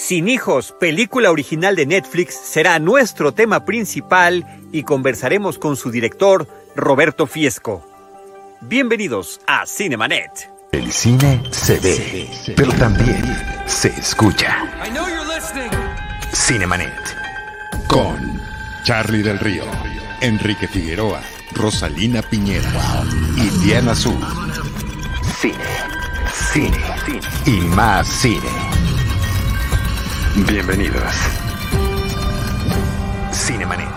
Sin hijos, película original de Netflix, será nuestro tema principal y conversaremos con su director, Roberto Fiesco. Bienvenidos a Cinemanet. El cine se ve, pero también se escucha. Cinemanet. Con Charlie del Río, Enrique Figueroa, Rosalina Piñera y Diana Azul. Cine, cine, cine y más cine. Bienvenidos. Cinemanet.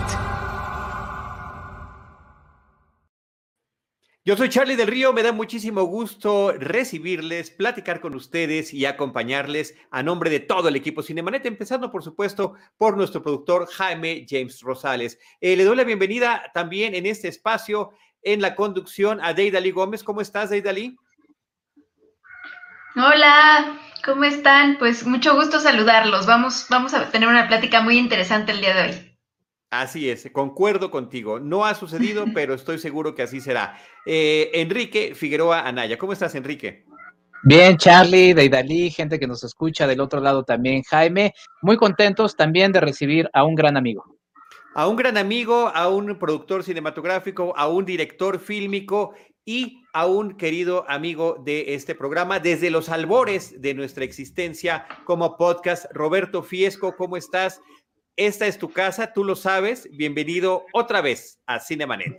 Yo soy Charlie del Río, me da muchísimo gusto recibirles, platicar con ustedes y acompañarles a nombre de todo el equipo Cinemanet, empezando por supuesto por nuestro productor Jaime James Rosales. Eh, le doy la bienvenida también en este espacio en la conducción a Deidali Gómez. ¿Cómo estás, Deidali? Hola, ¿cómo están? Pues mucho gusto saludarlos. Vamos, vamos a tener una plática muy interesante el día de hoy. Así es, concuerdo contigo. No ha sucedido, pero estoy seguro que así será. Eh, Enrique Figueroa Anaya, ¿cómo estás, Enrique? Bien, Charlie, Deidali, gente que nos escucha del otro lado también, Jaime. Muy contentos también de recibir a un gran amigo. A un gran amigo, a un productor cinematográfico, a un director fílmico y a un querido amigo de este programa desde los albores de nuestra existencia como podcast. Roberto Fiesco, ¿cómo estás? Esta es tu casa, tú lo sabes. Bienvenido otra vez a Cinemanet.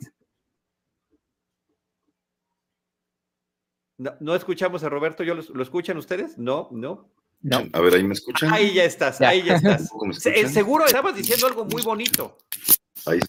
No, escuchamos a Roberto, ¿Yo lo, escuchan ustedes? No, no. No. A ver, ahí me escuchan. Ahí ya estás, ahí ya estás. Seguro estabas diciendo algo muy bonito. Ahí.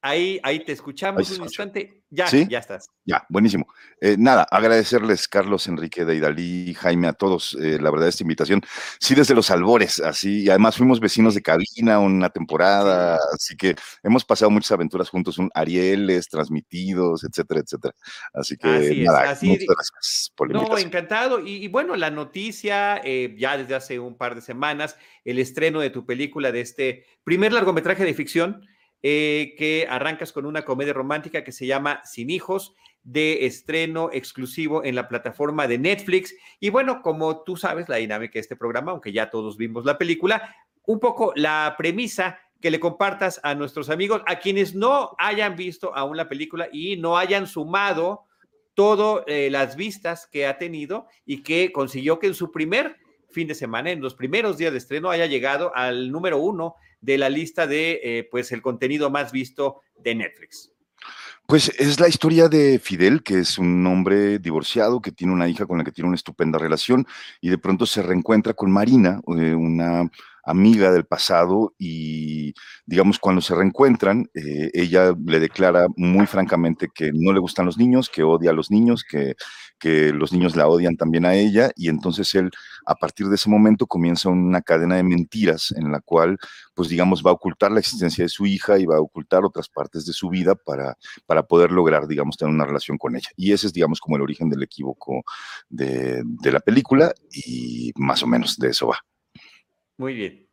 Ahí, ahí te escuchamos un instante. Ya, ya estás. Ya, buenísimo. Eh, nada, agradecerles, Carlos, Enrique, Deidalí, Jaime, a todos, eh, la verdad, esta invitación. Sí, desde los albores, así, y además fuimos vecinos de cabina una temporada, así que hemos pasado muchas aventuras juntos, un Arieles, transmitidos, etcétera, etcétera. Así que, nada, muchas gracias por la No, encantado. Y, bueno, la noticia, eh, ya desde hace un par de semanas, el estreno de tu película, de este primer largometraje de ficción, eh, que arrancas con una comedia romántica que se llama Sin Hijos, de estreno exclusivo en la plataforma de Netflix. Y bueno, como tú sabes, la dinámica de este programa, aunque ya todos vimos la película, un poco la premisa que le compartas a nuestros amigos, a quienes no hayan visto aún la película y no hayan sumado todas eh, las vistas que ha tenido y que consiguió que en su primer fin de semana, en los primeros días de estreno, haya llegado al número uno de la lista de eh, pues el contenido más visto de Netflix. Pues es la historia de Fidel, que es un hombre divorciado que tiene una hija con la que tiene una estupenda relación y de pronto se reencuentra con Marina, eh, una amiga del pasado y digamos cuando se reencuentran, eh, ella le declara muy francamente que no le gustan los niños, que odia a los niños, que, que los niños la odian también a ella y entonces él a partir de ese momento comienza una cadena de mentiras en la cual pues digamos va a ocultar la existencia de su hija y va a ocultar otras partes de su vida para, para poder lograr digamos tener una relación con ella. Y ese es digamos como el origen del equívoco de, de la película y más o menos de eso va. Muy bien.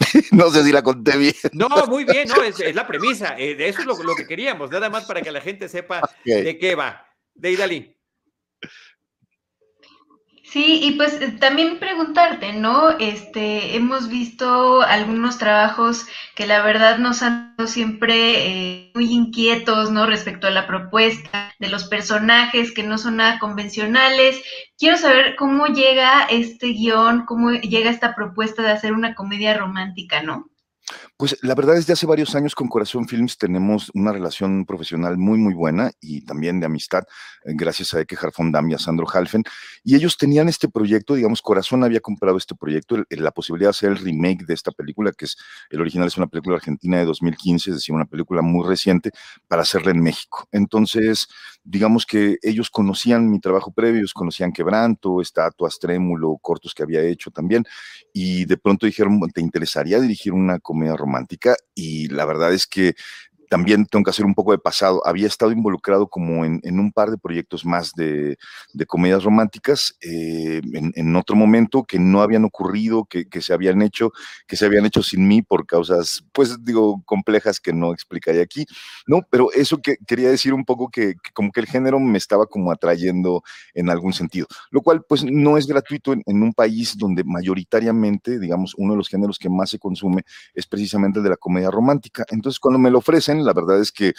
no sé si la conté bien. No, muy bien, no, es, la premisa. Eh, eso es lo, que queríamos, nada más para que la gente sepa de qué va. De Idalí. Sí, y pues eh, también preguntarte, ¿no? Este, hemos visto algunos trabajos que la verdad nos han dado siempre eh, muy inquietos, ¿no? Respecto a la propuesta de los personajes que no son nada convencionales. Quiero saber cómo llega este guion, cómo llega esta propuesta de hacer una comedia romántica, ¿no? Pues la verdad es que hace varios años con Corazón Films tenemos una relación profesional muy, muy buena y también de amistad, eh, gracias a Eke Harfondam y a Sandro Halfen. Y ellos tenían este proyecto, digamos, Corazón había comprado este proyecto, la posibilidad de hacer el remake de esta película, que es, el original es una película argentina de 2015, es decir, una película muy reciente, para hacerla en México. Entonces, digamos que ellos conocían mi trabajo previo, ellos conocían Quebranto, Estatuas, Trémulo, cortos que había hecho también, y de pronto dijeron, ¿te interesaría dirigir una comedia romántica? Y la verdad es que también tengo que hacer un poco de pasado. Había estado involucrado como en, un par de proyectos más de, comedias románticas eh, en, otro momento que no habían ocurrido, que, se habían hecho, que se habían hecho sin mí por causas, pues digo, complejas que no explicaré aquí, ¿no? Pero eso que quería decir un poco que, como que el género me estaba como atrayendo en algún sentido, lo cual pues no es gratuito en, en un país donde mayoritariamente, digamos, uno de los géneros que más se consume es precisamente el de la comedia romántica. Entonces, cuando me lo ofrecen, la verdad es que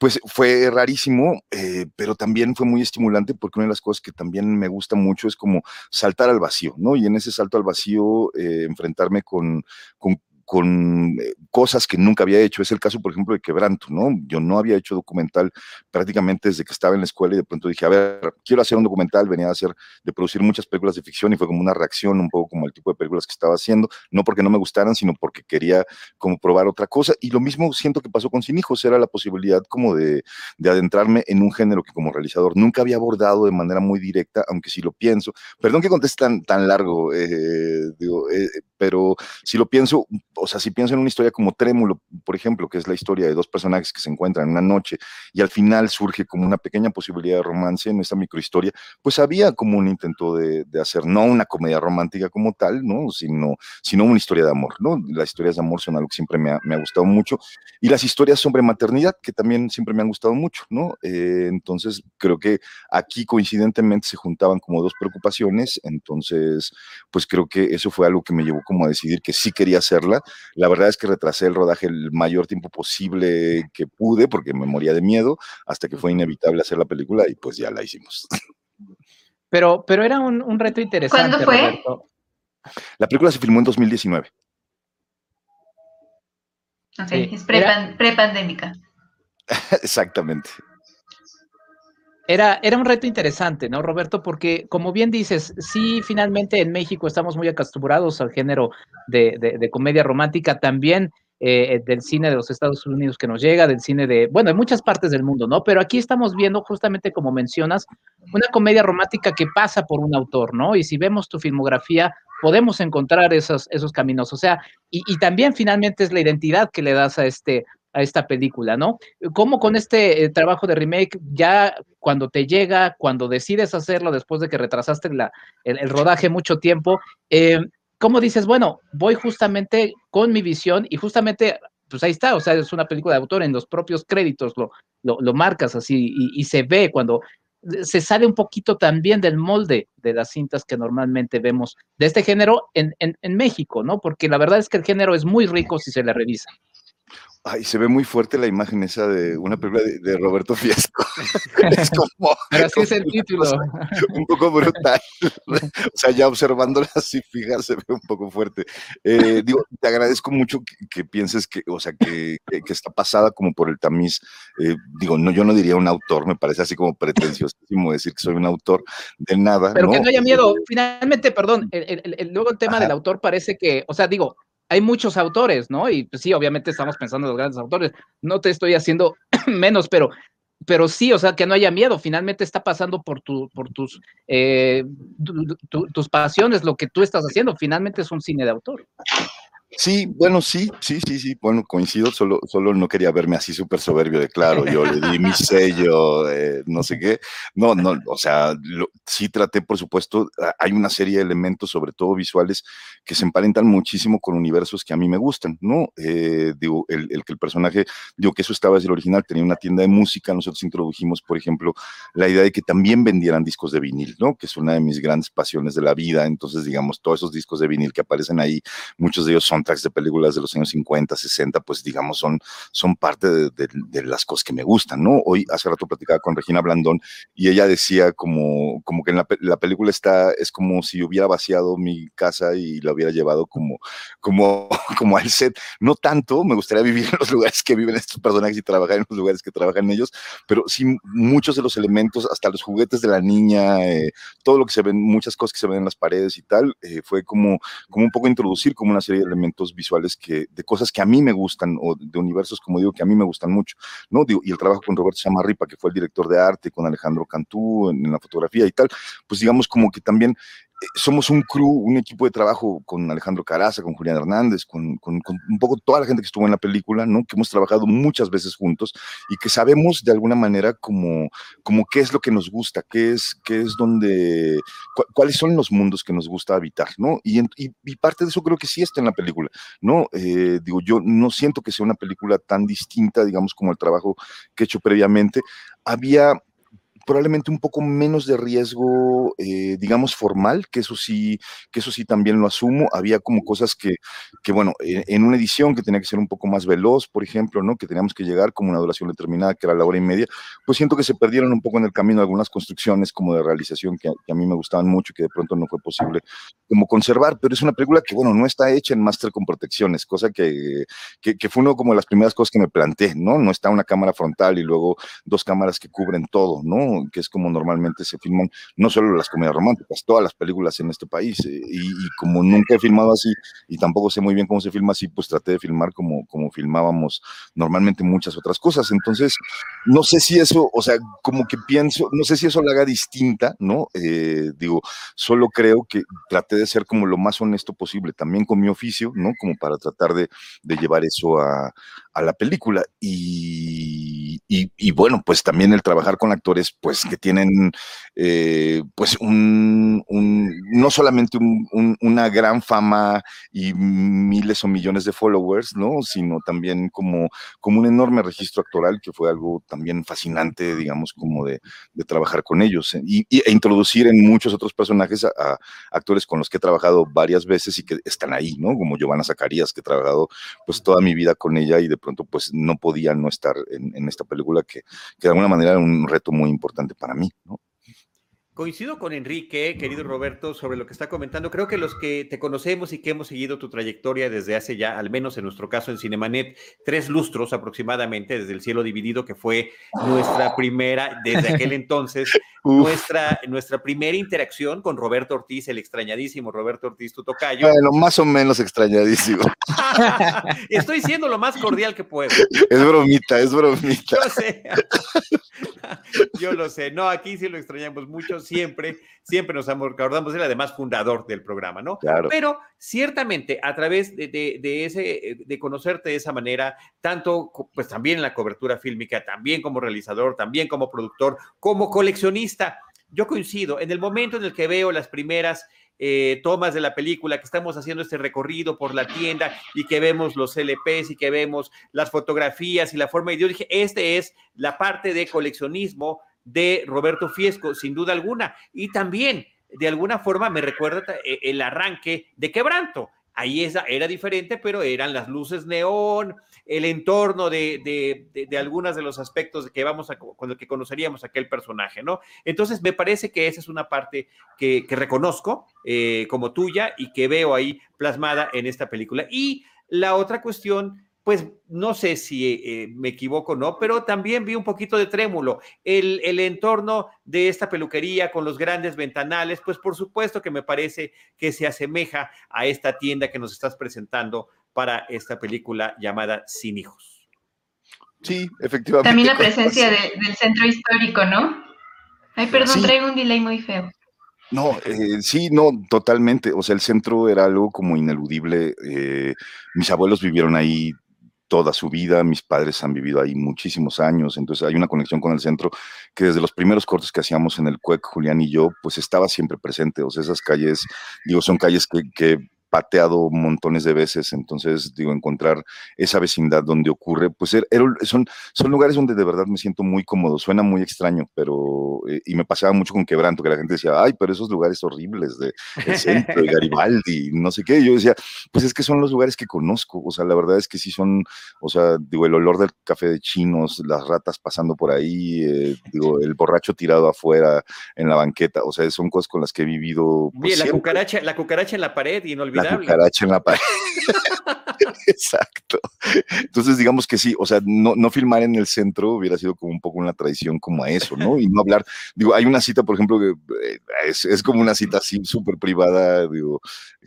pues fue rarísimo, eh, pero también fue muy estimulante porque una de las cosas que también me gusta mucho es como saltar al vacío, ¿no? Y en ese salto al vacío, eh, enfrentarme con, con con eh, cosas que nunca había hecho. Es el caso, por ejemplo, de Quebranto, ¿no? Yo no había hecho documental prácticamente desde que estaba en la escuela y de pronto dije, a ver, quiero hacer un documental, venía a hacer, de producir muchas películas de ficción y fue como una reacción un poco como el tipo de películas que estaba haciendo, no porque no me gustaran, sino porque quería como probar otra cosa. Y lo mismo siento que pasó con Sin Hijos, era la posibilidad como de, de adentrarme en un género que como realizador nunca había abordado de manera muy directa, aunque si lo pienso, perdón que conteste tan, tan largo, eh, digo, eh, pero si lo pienso, o sea, si pienso en una historia como Trémulo, por ejemplo, que es la historia de dos personajes que se encuentran en una noche y al final surge como una pequeña posibilidad de romance en esta microhistoria, pues había como un intento de, hacer no una comedia romántica como tal, ¿no? Sino, sino una historia de amor, ¿no? Las historias de amor son algo que siempre me ha, gustado mucho y las historias sobre maternidad, que también siempre me han gustado mucho, ¿no? Eh, entonces, creo que aquí coincidentemente se juntaban como dos preocupaciones, entonces, pues creo que eso fue algo que me llevó como a decidir que sí quería hacerla. La verdad es que retrasé el rodaje el mayor tiempo posible que pude porque me moría de miedo hasta que fue inevitable hacer la película y pues ya la hicimos. Pero, pero era un, reto interesante. ¿Cuándo fue? La película se filmó en 2019. Ok, es pre-pandémica. Exactamente era, era un reto interesante, ¿no, Roberto? Porque, como bien dices, sí, finalmente en México estamos muy acostumbrados al género de, comedia romántica, también eh, del cine de los Estados Unidos que nos llega, del cine de, bueno, de muchas partes del mundo, ¿no? Pero aquí estamos viendo, justamente como mencionas, una comedia romántica que pasa por un autor, ¿no? Y si vemos tu filmografía, podemos encontrar esos, esos caminos. O sea, y también finalmente es la identidad que le das a este, a esta película, ¿no? ¿Cómo con este eh, trabajo de remake, ya cuando te llega, cuando decides hacerlo después de que retrasaste la, el, rodaje mucho tiempo, eh, ¿cómo dices, bueno, voy justamente con mi visión y justamente, pues ahí está, o sea, es una película de autor, en los propios créditos lo, lo, marcas así y, se ve cuando se sale un poquito también del molde de las cintas que normalmente vemos de este género en, en, en México, ¿no? Porque la verdad es que el género es muy rico si se le revisa. Ay, se ve muy fuerte la imagen esa de una película de, Roberto Fiesco. es como. Pero así es el título. Un poco brutal. o sea, ya observándola así fija, se ve un poco fuerte. Eh, digo, te agradezco mucho que, pienses que, o sea, que, que, está pasada como por el tamiz. Eh, digo, no, yo no diría un autor, me parece así como pretenciosísimo decir que soy un autor de nada. Pero que no haya miedo. Finalmente, perdón, el, luego el tema del autor parece que, o sea, digo, hay muchos autores, ¿no? Y pues, sí, obviamente estamos pensando en los grandes autores. No te estoy haciendo menos, pero, pero sí, o sea, que no haya miedo. Finalmente está pasando por, tu, por tus, eh, tus pasiones, lo que tú estás haciendo. Finalmente es un cine de autor. Sí, bueno, sí, sí, sí, sí, bueno, coincido, solo, solo no quería verme así súper soberbio de claro, yo le di mi sello, eh, no sé qué, no, no, o sea, sí traté, por supuesto, hay una serie de elementos, sobre todo visuales, que se emparentan muchísimo con universos que a mí me gustan, ¿no? Eh, digo, el, que el personaje, digo que eso estaba desde el original, tenía una tienda de música, nosotros introdujimos, por ejemplo, la idea de que también vendieran discos de vinil, ¿no? Que es una de mis grandes pasiones de la vida, entonces, digamos, todos esos discos de vinil que aparecen ahí, muchos de ellos son tracks de películas de los años 50, 60, pues digamos, son, son parte de, las cosas que me gustan, ¿no? Hoy, hace rato platicaba con Regina Blandón y ella decía como, como que en la, película está, es como si hubiera vaciado mi casa y la hubiera llevado como, como, como al set. No tanto, me gustaría vivir en los lugares que viven estos personajes y trabajar en los lugares que trabajan ellos, pero sí muchos de los elementos, hasta los juguetes de la niña, eh, todo lo que se ven, muchas cosas que se ven en las paredes y tal, eh, fue como, como un poco introducir como una serie de elementos visuales que, de cosas que a mí me gustan o de universos, como digo, que a mí me gustan mucho, ¿no? Digo, y el trabajo con Roberto Chamarripa, que fue el director de arte, con Alejandro Cantú en, la fotografía y tal, pues digamos como que también somos un crew, un equipo de trabajo con Alejandro Caraza, con Julián Hernández, con, con, con, un poco toda la gente que estuvo en la película, ¿no? Que hemos trabajado muchas veces juntos y que sabemos de alguna manera como, como qué es lo que nos gusta, qué es, qué es donde, cu cuáles son los mundos que nos gusta habitar, ¿no? Y, y, y, parte de eso creo que sí está en la película, ¿no? Eh, digo, yo no siento que sea una película tan distinta, digamos, como el trabajo que he hecho previamente. Había probablemente un poco menos de riesgo, eh, digamos, formal, que eso sí, que eso sí también lo asumo. Había como cosas que, que bueno, en, en, una edición que tenía que ser un poco más veloz, por ejemplo, ¿no? Que teníamos que llegar como una duración determinada, que era la hora y media, pues siento que se perdieron un poco en el camino algunas construcciones como de realización que, que a mí me gustaban mucho y que de pronto no fue posible como conservar, pero es una película que, bueno, no está hecha en máster con protecciones, cosa que, que, que fue uno como de las primeras cosas que me planteé, ¿no? No está una cámara frontal y luego dos cámaras que cubren todo, ¿no? Que es como normalmente se filman, no solo las comedias románticas, todas las películas en este país. Eh, y, como nunca he filmado así y tampoco sé muy bien cómo se filma así, pues traté de filmar como, como filmábamos normalmente muchas otras cosas. Entonces, no sé si eso, o sea, como que pienso, no sé si eso la haga distinta, ¿no? Eh, digo, solo creo que traté de ser como lo más honesto posible, también con mi oficio, ¿no? Como para tratar de, de llevar eso a, la película. Y, y, bueno, pues también el trabajar con actores, pues que tienen, eh, pues un, no solamente un, una gran fama y miles o millones de followers, ¿no? Sino también como, como un enorme registro actoral, que fue algo también fascinante, digamos, como de, trabajar con ellos y, y, e introducir en muchos otros personajes a, actores con los que he trabajado varias veces y que están ahí, ¿no? Como Giovanna Zacarías, que he trabajado pues toda mi vida con ella y de pues no podía no estar en, en esta película que, que, de alguna manera era un reto muy importante para mí, ¿no? Coincido con Enrique, querido Roberto, sobre lo que está comentando. Creo que los que te conocemos y que hemos seguido tu trayectoria desde hace ya, al menos en nuestro caso en Cinemanet, tres lustros aproximadamente, desde El Cielo Dividido, que fue nuestra primera, desde aquel entonces, nuestra, nuestra primera interacción con Roberto Ortiz, el extrañadísimo Roberto Ortiz, tu tocayo. Bueno, más o menos extrañadísimo. Estoy siendo lo más cordial que puedo. Es bromita, es bromita. Yo sé. Yo lo sé. No, aquí sí lo extrañamos mucho siempre, siempre nos acordamos de él, además fundador del programa, ¿no? Claro. Pero ciertamente a través de, de, de, ese, de conocerte de esa manera, tanto pues también en la cobertura fílmica, también como realizador, también como productor, como coleccionista, yo coincido, en el momento en el que veo las primeras eh, tomas de la película, que estamos haciendo este recorrido por la tienda y que vemos los LPs y que vemos las fotografías y la forma, y yo dije, este es la parte de coleccionismo de Roberto Fiesco, sin duda alguna. Y también, de alguna forma, me recuerda eh, el arranque de Quebranto. Ahí esa era diferente, pero eran las luces neón, el entorno de, de, de, algunos de los aspectos que vamos a, con que conoceríamos a aquel personaje, ¿no? Entonces, me parece que esa es una parte que, que reconozco eh, como tuya y que veo ahí plasmada en esta película. Y la otra cuestión pues no sé si eh, me equivoco o no, pero también vi un poquito de trémulo. El, el, entorno de esta peluquería con los grandes ventanales, pues por supuesto que me parece que se asemeja a esta tienda que nos estás presentando para esta película llamada Sin Hijos. Sí, efectivamente. También la presencia de, del centro histórico, ¿no? Ay, perdón, sí. traigo un delay muy feo. No, eh, sí, no, totalmente. O sea, el centro era algo como ineludible. Eh, mis abuelos vivieron ahí toda su vida, mis padres han vivido ahí muchísimos años, entonces hay una conexión con el centro que desde los primeros cortes que hacíamos en el CUEC, Julián y yo, pues estaba siempre presente, o sea, esas calles, digo, son calles que, que pateado montones de veces, entonces digo, encontrar esa vecindad donde ocurre, pues er, er, son, son lugares donde de verdad me siento muy cómodo, suena muy extraño, pero, eh, y me pasaba mucho con Quebranto, que la gente decía, ay, pero esos lugares horribles de el centro, de Garibaldi, no sé qué, yo decía, pues es que son los lugares que conozco, o sea, la verdad es que sí son, o sea, digo, el olor del café de chinos, las ratas pasando por ahí, eh, digo, el borracho tirado afuera en la banqueta, o sea, son cosas con las que he vivido. Pues, Bien, la cucaracha, la cucaracha en la pared, y no olvidar la cucaracha en la pared. Exacto. Entonces, digamos que sí, o sea, no, no, filmar en el centro hubiera sido como un poco una traición como a eso, ¿no? Y no hablar, digo, hay una cita, por ejemplo, que eh, es, es como una cita así súper privada, digo,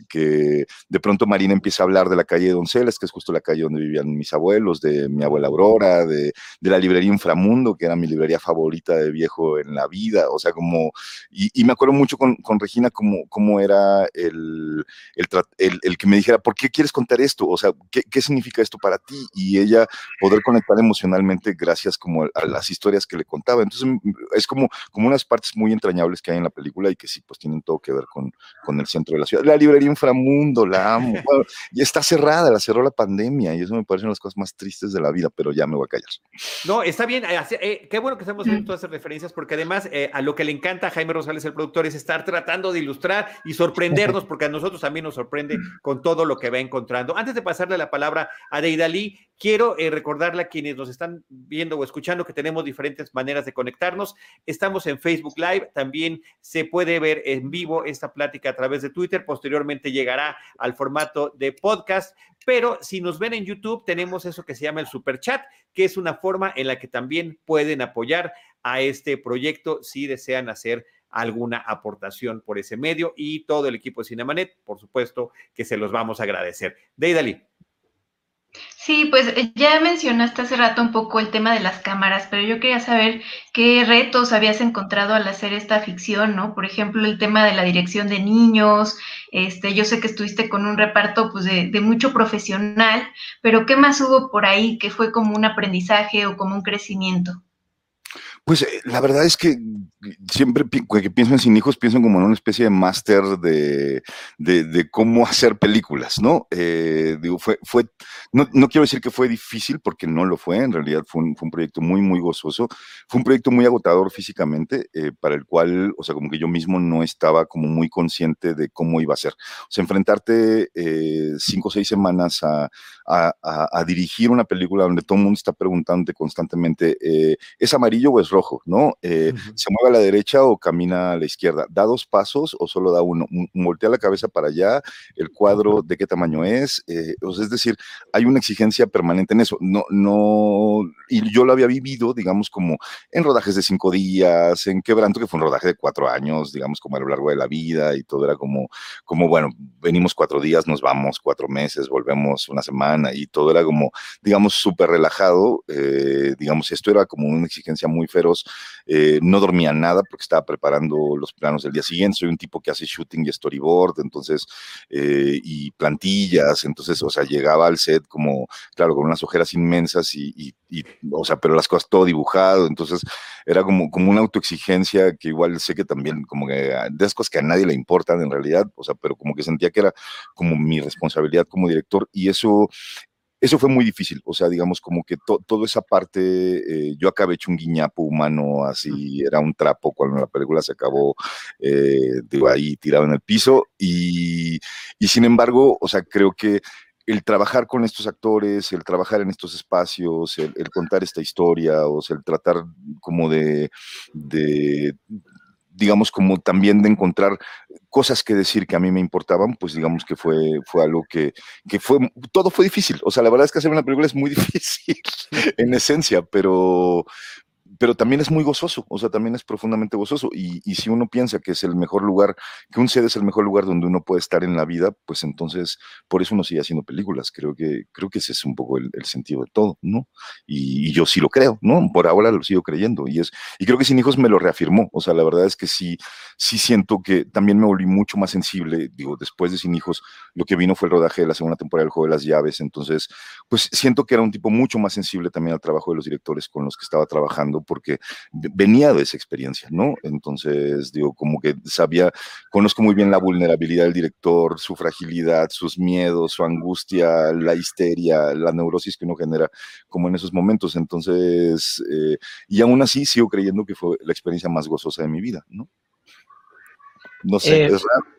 que de pronto Marina empieza a hablar de la calle de Donceles, que es justo la calle donde vivían mis abuelos, de mi abuela Aurora, de, de la librería Inframundo, que era mi librería favorita de viejo en la vida, o sea, como, y, me acuerdo mucho con, con Regina como era el, el, el, el, que me dijera, ¿por qué quieres contar esto? O sea, ¿qué, ¿qué, significa esto para ti? Y ella poder conectar emocionalmente gracias como a las historias que le contaba. Entonces, es como, como unas partes muy entrañables que hay en la película y que sí, pues tienen todo que ver con, con el centro de la ciudad. La librería Inframundo, la amo. Bueno, y está cerrada, la cerró la pandemia y eso me parece una de las cosas más tristes de la vida, pero ya me voy a callar. No, está bien. Eh, eh, qué bueno que estamos viendo todas esas referencias porque además eh, a lo que le encanta a Jaime Rosales, el productor, es estar tratando de ilustrar y sorprendernos porque a nosotros también nos sorprende con todo lo que va encontrando. Antes de pasarle la palabra a Deidali, quiero eh, recordarle a quienes nos están viendo o escuchando que tenemos diferentes maneras de conectarnos. Estamos en Facebook Live, también se puede ver en vivo esta plática a través de Twitter, posteriormente llegará al formato de podcast, pero si nos ven en YouTube tenemos eso que se llama el super chat, que es una forma en la que también pueden apoyar a este proyecto si desean hacer alguna aportación por ese medio y todo el equipo de Cinemanet, por supuesto que se los vamos a agradecer. Deidali. Sí, pues eh, ya mencionaste hace rato un poco el tema de las cámaras, pero yo quería saber qué retos habías encontrado al hacer esta ficción, ¿no? Por ejemplo, el tema de la dirección de niños, este, yo sé que estuviste con un reparto pues de, de mucho profesional, pero ¿qué más hubo por ahí que fue como un aprendizaje o como un crecimiento? Pues eh, la verdad es que siempre que pienso en Sin Hijos, pienso como en una especie de máster de, de, de, cómo hacer películas, ¿no? Eh, digo, fue, fue no, no, quiero decir que fue difícil, porque no lo fue, en realidad fue un, fue un proyecto muy, muy gozoso, fue un proyecto muy agotador físicamente, eh, para el cual, o sea, como que yo mismo no estaba como muy consciente de cómo iba a ser. O sea, enfrentarte eh, cinco o seis semanas a, a, a, a, dirigir una película donde todo el mundo está preguntando constantemente, ¿es amarillo o es rojo? ¿No? Uh -huh. Se mueve a la derecha o camina a la izquierda, da dos pasos o solo da uno, voltea la cabeza para allá, el cuadro de qué tamaño es, eh, sea, es decir, hay una exigencia permanente en eso, no, no, y yo lo había vivido, digamos, como en rodajes de cinco días, en Quebranto, que fue un rodaje de cuatro años, digamos, como a lo largo de la vida, y todo era como, como, bueno, venimos cuatro días, nos vamos cuatro meses, volvemos una semana, y todo era como, digamos, súper relajado, eh, digamos, esto era como una exigencia muy feroz, eh, no dormía nada porque estaba preparando los planos del día siguiente. Soy un tipo que hace shooting y storyboard, entonces, eh, y plantillas, entonces, o sea, llegaba al set como, claro, con unas ojeras inmensas y, y, y o sea, pero las cosas todo dibujado, entonces era como, como una autoexigencia que igual sé que también, como que de esas cosas que a nadie le importan en realidad, o sea, pero como que sentía que era como mi responsabilidad como director y eso eso fue muy difícil, o sea, digamos como que to, toda esa parte, eh, yo acabé hecho un guiñapo humano, así era un trapo cuando la película se acabó, eh, digo, ahí tirado en el piso, y, y sin embargo, o sea, creo que el trabajar con estos actores, el trabajar en estos espacios, el, el contar esta historia, o sea, el tratar como de, de digamos, como también de encontrar cosas que decir que a mí me importaban, pues digamos que fue, fue algo que, que fue, todo fue difícil. O sea, la verdad es que hacer una película es muy difícil en esencia, pero, pero también es muy gozoso, o sea, también es profundamente gozoso. Y, y, si uno piensa que es el mejor lugar, que un set es el mejor lugar donde uno puede estar en la vida, pues entonces por eso uno sigue haciendo películas. Creo que, creo que ese es un poco el, el sentido de todo, ¿no? Y, y, yo sí lo creo, ¿no? Por ahora lo sigo creyendo. Y, es, y creo que Sin Hijos me lo reafirmó. O sea, la verdad es que sí, sí siento que también me volví mucho más sensible. Digo, después de Sin Hijos, lo que vino fue el rodaje de la segunda temporada del Juego de las Llaves. Entonces, pues siento que era un tipo mucho más sensible también al trabajo de los directores con los que estaba trabajando porque venía de esa experiencia, ¿no? Entonces, digo, como que sabía, conozco muy bien la vulnerabilidad del director, su fragilidad, sus miedos, su angustia, la histeria, la neurosis que uno genera como en esos momentos. Entonces, eh, y aún así sigo creyendo que fue la experiencia más gozosa de mi vida, ¿no? No sé, eh, es raro.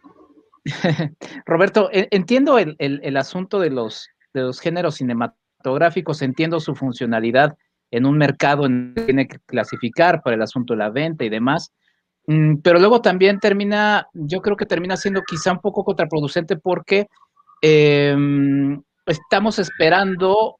Roberto, entiendo el, el, el asunto de los, de los géneros cinematográficos, entiendo su funcionalidad en un mercado en que tiene que clasificar para el asunto de la venta y demás. Mm, pero luego también termina, yo creo que termina siendo quizá un poco contraproducente porque eh, estamos esperando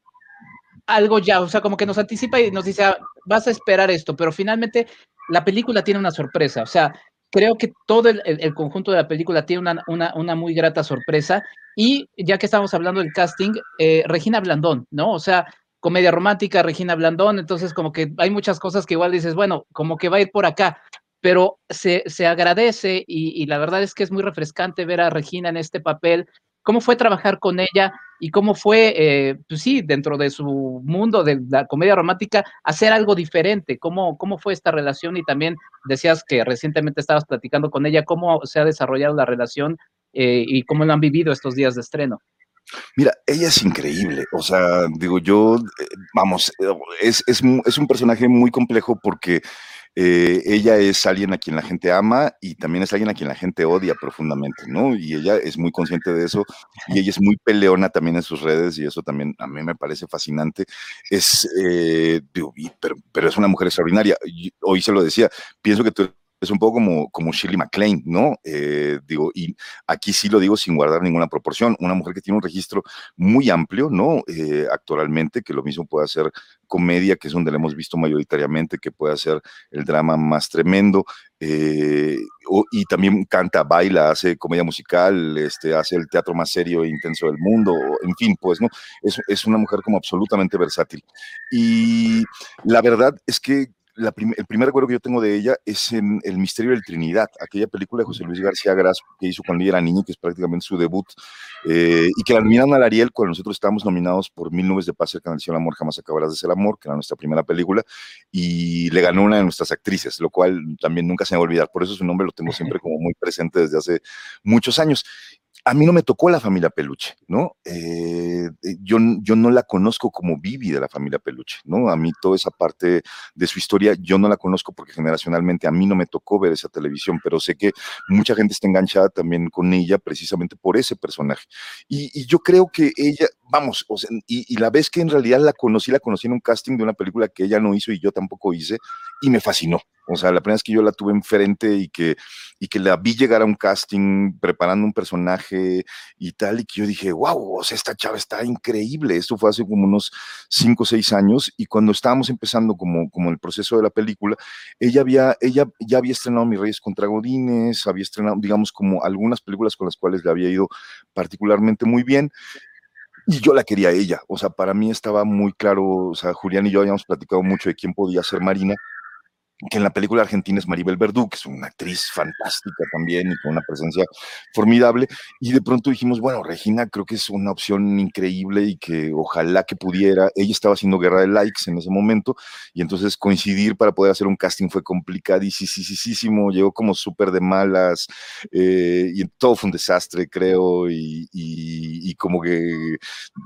algo ya, o sea, como que nos anticipa y nos dice, ah, vas a esperar esto, pero finalmente la película tiene una sorpresa, o sea, creo que todo el, conjunto de la película tiene una, muy grata sorpresa. Y ya que estamos hablando del casting, eh, Regina Blandón, ¿no? O sea, comedia romántica, Regina Blandón, entonces como que hay muchas cosas que igual dices, bueno, como que va a ir por acá, pero se, agradece y, y, la verdad es que es muy refrescante ver a Regina en este papel ¿Cómo fue trabajar con ella y cómo fue, eh, pues sí, dentro de su mundo de la comedia romántica, hacer algo diferente? ¿Cómo, ¿Cómo fue esta relación? Y también decías que recientemente estabas platicando con ella, ¿cómo se ha desarrollado la relación eh, y cómo lo han vivido estos días de estreno? Mira, ella es increíble. O sea, digo, yo, eh, vamos, es, es, es, un personaje muy complejo porque eh, ella es alguien a quien la gente ama y también es alguien a quien la gente odia profundamente, ¿no? Y ella es muy consciente de eso y ella es muy peleona también en sus redes y eso también a mí me parece fascinante. Es, eh, pero, pero, es una mujer extraordinaria. Hoy se lo decía, pienso que tú es un poco como, como Shirley MacLaine, ¿no? Eh, digo, y aquí sí lo digo sin guardar ninguna proporción, una mujer que tiene un registro muy amplio, ¿no? Eh, actualmente, que lo mismo puede hacer comedia, que es donde la hemos visto mayoritariamente, que puede hacer el drama más tremendo, eh, y también canta, baila, hace comedia musical, este, hace el teatro más serio e intenso del mundo, en fin, pues, ¿no? Es, es una mujer como absolutamente versátil. Y la verdad es que el primer recuerdo que yo tengo de ella es en El misterio del Trinidad, aquella película de José Luis García Gras que hizo cuando ella era niña, que es prácticamente su debut, eh, y que la nominaron al Ariel cuando nosotros estábamos nominados por Mil Nubes de Paz, el canal El Amor, Jamás Acabarás de Ser Amor, que era nuestra primera película, y le ganó una de nuestras actrices, lo cual también nunca se me va a olvidar. Por eso su nombre lo tengo siempre como muy presente desde hace muchos años a mí no me tocó la familia Peluche, ¿no? Eh, eh, yo, yo no la conozco como Vivi de la familia Peluche, ¿no? A mí toda esa parte de su historia yo no la conozco porque generacionalmente a mí no me tocó ver esa televisión, pero sé que mucha gente está enganchada también con ella precisamente por ese personaje. Y, yo creo que ella, vamos, o sea, y, y, la vez que en realidad la conocí, la conocí en un casting de una película que ella no hizo y yo tampoco hice, y me fascinó. O sea, la primera vez que yo la tuve enfrente y que, y que la vi llegar a un casting preparando un personaje y tal, y que yo dije, wow, o sea, esta chava está increíble. Esto fue hace como unos cinco o seis años y cuando estábamos empezando como, como el proceso de la película, ella, había, ella ya había estrenado Mis Reyes contra Godines, había estrenado, digamos, como algunas películas con las cuales le había ido particularmente muy bien y yo la quería ella. O sea, para mí estaba muy claro, o sea, Julián y yo habíamos platicado mucho de quién podía ser Marina que en la película argentina es Maribel Verdú, que es una actriz fantástica también y con una presencia formidable. Y de pronto dijimos, bueno, Regina creo que es una opción increíble y que ojalá que pudiera. Ella estaba haciendo guerra de likes en ese momento y entonces coincidir para poder hacer un casting fue complicadísimo. Llegó como súper de malas eh, y todo fue un desastre, creo. Y, y, como que,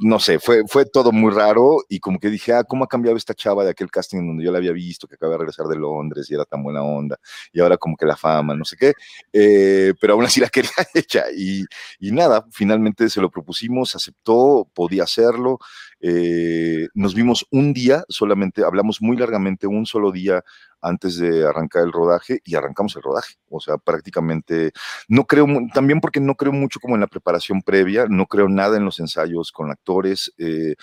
no sé, fue, fue todo muy raro y como que dije, ah, ¿cómo ha cambiado esta chava de aquel casting donde yo la había visto, que acaba de regresar de lo y era tan buena onda, y ahora como que la fama, no sé qué, eh, pero aún así la quería hecha, y, y, nada, finalmente se lo propusimos, aceptó, podía hacerlo, eh, nos vimos un día, solamente hablamos muy largamente, un solo día antes de arrancar el rodaje y arrancamos el rodaje. O sea, prácticamente no creo, también porque no creo mucho como en la preparación previa, no creo nada en los ensayos con actores. Eh,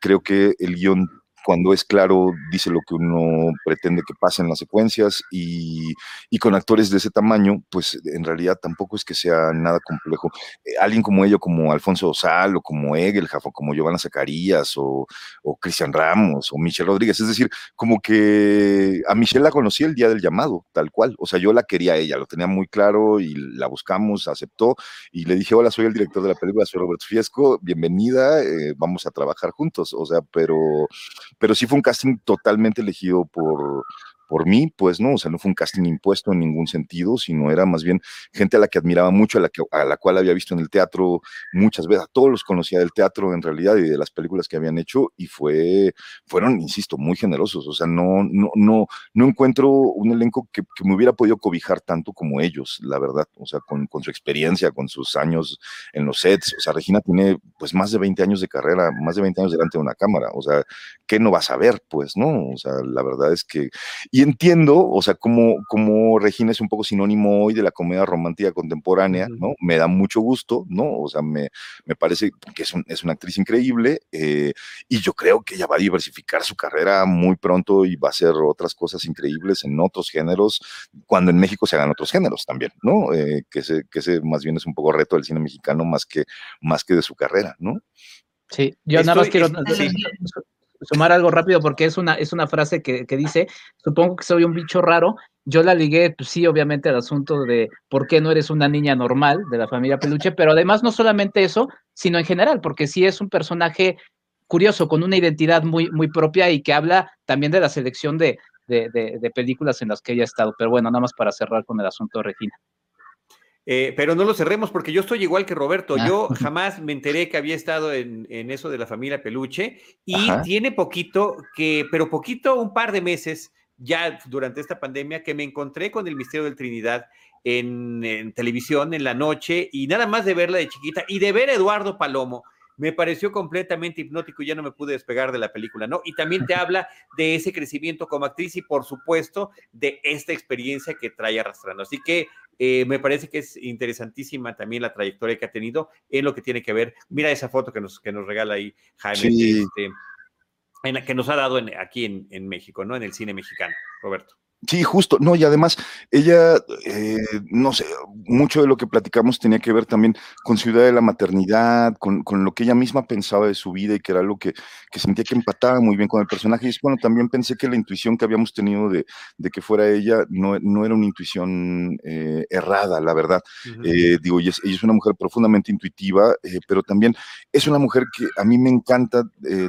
creo que el guion cuando es claro, dice lo que uno pretende que pase en las secuencias y, y, con actores de ese tamaño, pues en realidad tampoco es que sea nada complejo. Eh, alguien como ello, como Alfonso Osal o como Egelhaf o como Giovanna Zacarías o, o Cristian Ramos o Michelle Rodríguez, es decir, como que a Michelle la conocí el día del llamado, tal cual, o sea, yo la quería a ella, lo tenía muy claro y la buscamos, aceptó y le dije, hola, soy el director de la película, soy Roberto Fiesco, bienvenida, eh, vamos a trabajar juntos, o sea, pero pero sí fue un casting totalmente elegido por, por mí, pues no, o sea, no fue un casting impuesto en ningún sentido, sino era más bien gente a la que admiraba mucho, a la, que, a la cual había visto en el teatro muchas veces, a todos los conocía del teatro en realidad y de las películas que habían hecho y fue, fueron, insisto, muy generosos, o sea, no, no, no, no encuentro un elenco que, me hubiera podido cobijar tanto como ellos, la verdad, o sea, con, con, su experiencia, con sus años en los sets, o sea, Regina tiene pues más de 20 años de carrera, más de 20 años delante de una cámara, o sea, ¿qué no vas a ver? Pues, ¿no? O sea, la verdad es que, entiendo, o sea, como, como Regina es un poco sinónimo hoy de la comedia romántica contemporánea, ¿no? Me da mucho gusto, ¿no? O sea, me, me parece que es, es, una actriz increíble eh, y yo creo que ella va a diversificar su carrera muy pronto y va a hacer otras cosas increíbles en otros géneros, cuando en México se hagan otros géneros también, ¿no? Eh, que, ese, que ese más bien es un poco reto del cine mexicano más que, más que de su carrera, ¿no? Sí, yo nada más quiero sumar algo rápido porque es una, es una frase que, que, dice, supongo que soy un bicho raro, yo la ligué, pues sí, obviamente al asunto de por qué no eres una niña normal de la familia Peluche, pero además no solamente eso, sino en general, porque sí es un personaje curioso, con una identidad muy, muy propia y que habla también de la selección de, de, de, películas en las que ella ha estado. Pero bueno, nada más para cerrar con el asunto de Regina. Eh, pero no lo cerremos porque yo estoy igual que Roberto. Ah. Yo jamás me enteré que había estado en, en eso de la familia Peluche y Ajá. tiene poquito que, pero poquito, un par de meses ya durante esta pandemia que me encontré con el misterio del Trinidad en, en televisión en la noche y nada más de verla de chiquita y de ver a Eduardo Palomo me pareció completamente hipnótico y ya no me pude despegar de la película, ¿no? Y también te habla de ese crecimiento como actriz y, por supuesto, de esta experiencia que trae arrastrando. Así que eh, me parece que es interesantísima también la trayectoria que ha tenido en lo que tiene que ver. Mira esa foto que nos, que nos regala ahí Jaime, sí. este, en la que nos ha dado en, aquí en, en México, ¿no? En el cine mexicano, Roberto. Sí, justo, no, y además ella, eh, no sé, mucho de lo que platicamos tenía que ver también con su idea de la maternidad, con, con, lo que ella misma pensaba de su vida y que era algo que, que, sentía que empataba muy bien con el personaje. Y es bueno, también pensé que la intuición que habíamos tenido de, de que fuera ella no, no era una intuición eh, errada, la verdad. Uh -huh. eh, digo, ella es, ella es, una mujer profundamente intuitiva, eh, pero también es una mujer que a mí me encanta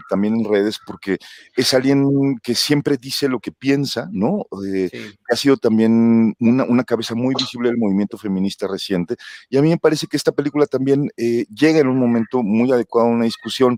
también en redes porque es alguien que siempre dice lo que piensa, ¿no? Eh, sí. ha sido también una, una, cabeza muy visible del movimiento feminista reciente. Y a mí me parece que esta película también eh, llega en un momento muy adecuado a una discusión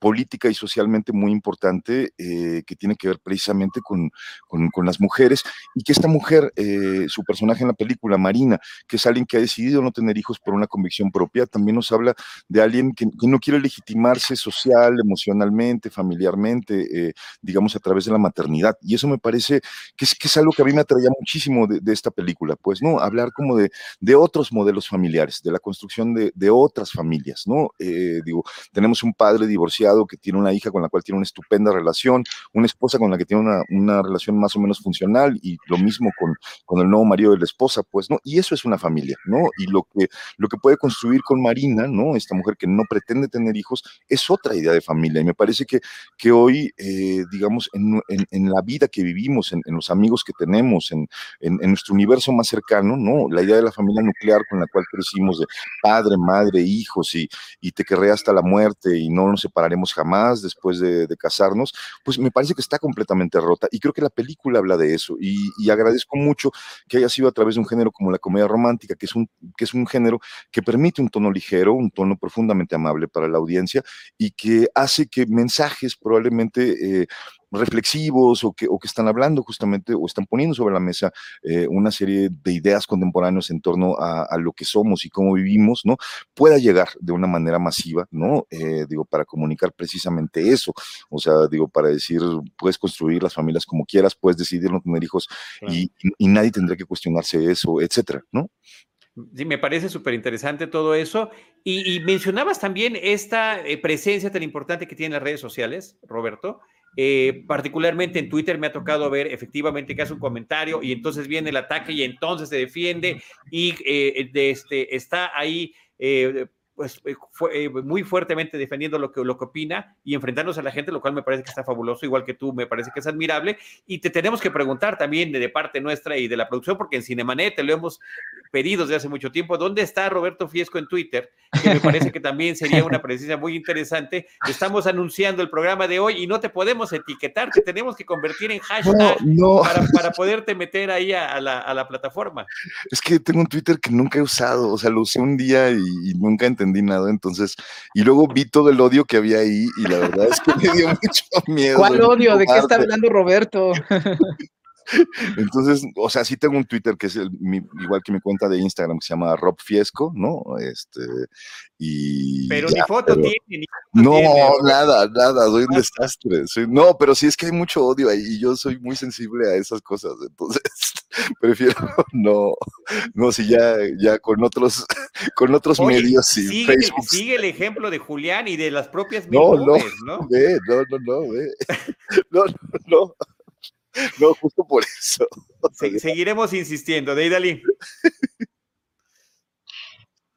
política y socialmente muy importante eh, que tiene que ver precisamente con, con, con, las mujeres y que esta mujer, eh, su personaje en la película, Marina, que es alguien que ha decidido no tener hijos por una convicción propia, también nos habla de alguien que, que no quiere legitimarse social, emocionalmente, familiarmente, eh, digamos, a través de la maternidad. Y eso me parece que es, que es algo que a mí me atraía muchísimo de, de esta película, pues, ¿no? Hablar como de, de, otros modelos familiares, de la construcción de, de otras familias, ¿no? Eh, digo, tenemos un padre divorciado que tiene una hija con la cual tiene una estupenda relación, una esposa con la que tiene una, una relación más o menos funcional y lo mismo con, con, el nuevo marido de la esposa, pues, ¿no? Y eso es una familia, ¿no? Y lo que, lo que puede construir con Marina, ¿no? Esta mujer que no pretende tener hijos, es otra idea de familia. Y me parece que, que hoy, eh, digamos, en, en, en, la vida que vivimos, en, en los amigos que tenemos, en, nuestro universo más cercano, ¿no? La idea de la familia nuclear con la cual crecimos de padre, madre, hijos y, y te querré hasta la muerte y no nos separaremos jamás después de, casarnos, pues me parece que está completamente rota y creo que la película habla de eso y, y, agradezco mucho que haya sido a través de un género como la comedia romántica, que es, un, que es un género que permite un tono ligero, un tono profundamente amable para la audiencia y que hace que mensajes probablemente eh, reflexivos o que, o que están hablando justamente o están poniendo sobre la mesa eh, una serie de ideas contemporáneas en torno a, a, lo que somos y cómo vivimos, ¿no? Pueda llegar de una manera masiva, ¿no? Eh, digo, para comunicar precisamente eso. O sea, digo, para decir, puedes construir las familias como quieras, puedes decidir no tener hijos claro. y, y, nadie tendrá que cuestionarse eso, etcétera, ¿no? Sí, me parece súper interesante todo eso. Y, y, mencionabas también esta eh, presencia tan importante que tienen las redes sociales, Roberto. Eh, particularmente en Twitter me ha tocado ver efectivamente que hace un comentario y entonces viene el ataque y entonces se defiende y eh, este, está ahí eh, pues eh, fue, eh, muy fuertemente defendiendo lo que, lo que opina y enfrentándose a la gente, lo cual me parece que está fabuloso, igual que tú, me parece que es admirable. Y te tenemos que preguntar también de, de parte nuestra y de la producción, porque en Cinemanet te lo hemos pedido desde hace mucho tiempo, ¿dónde está Roberto Fiesco en Twitter? Que me parece que también sería una presencia muy interesante. Estamos anunciando el programa de hoy y no te podemos etiquetar, te tenemos que convertir en hashtag no, no. Para, para, poderte meter ahí a, a, la, a, la, plataforma. Es que tengo un Twitter que nunca he usado, o sea, lo usé un día y, y nunca entendí entendí nada, entonces, y luego vi todo el odio que había ahí y la verdad es que me dio mucho miedo. ¿Cuál odio? ¿De qué está hablando Roberto? Entonces, o sea, sí tengo un Twitter que es el, igual que mi cuenta de Instagram que se llama Rob Fiesco, ¿no? Este, y. Pero ni foto tiene, ni No, nada, nada, soy un desastre. no, pero sí es que hay mucho odio ahí y yo soy muy sensible a esas cosas. Entonces, prefiero no, no, si ya, ya con otros, con otros medios y sigue, Facebook. Sigue el ejemplo de Julián y de las propias no, no, ¿no? Ve, no, no, no, ve. No, no, no. No, justo por eso. seguiremos insistiendo. Deidali.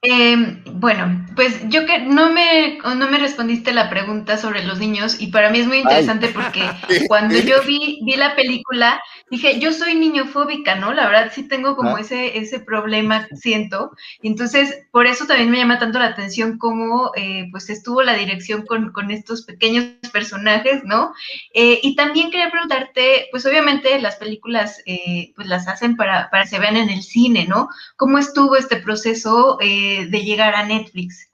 Eh, bueno, pues yo que no me, no me respondiste la pregunta sobre los niños y para mí es muy interesante porque cuando yo vi, vi la película dije, yo soy niñofóbica, ¿no? La verdad sí tengo como ese, ese problema, siento. Y entonces, por eso también me llama tanto la atención cómo eh, pues estuvo la dirección con, con, estos pequeños personajes, ¿no? Eh, y también quería preguntarte, pues obviamente las películas eh, pues las hacen para, para que se vean en el cine, ¿no? ¿Cómo estuvo este proceso de llegar a Netflix?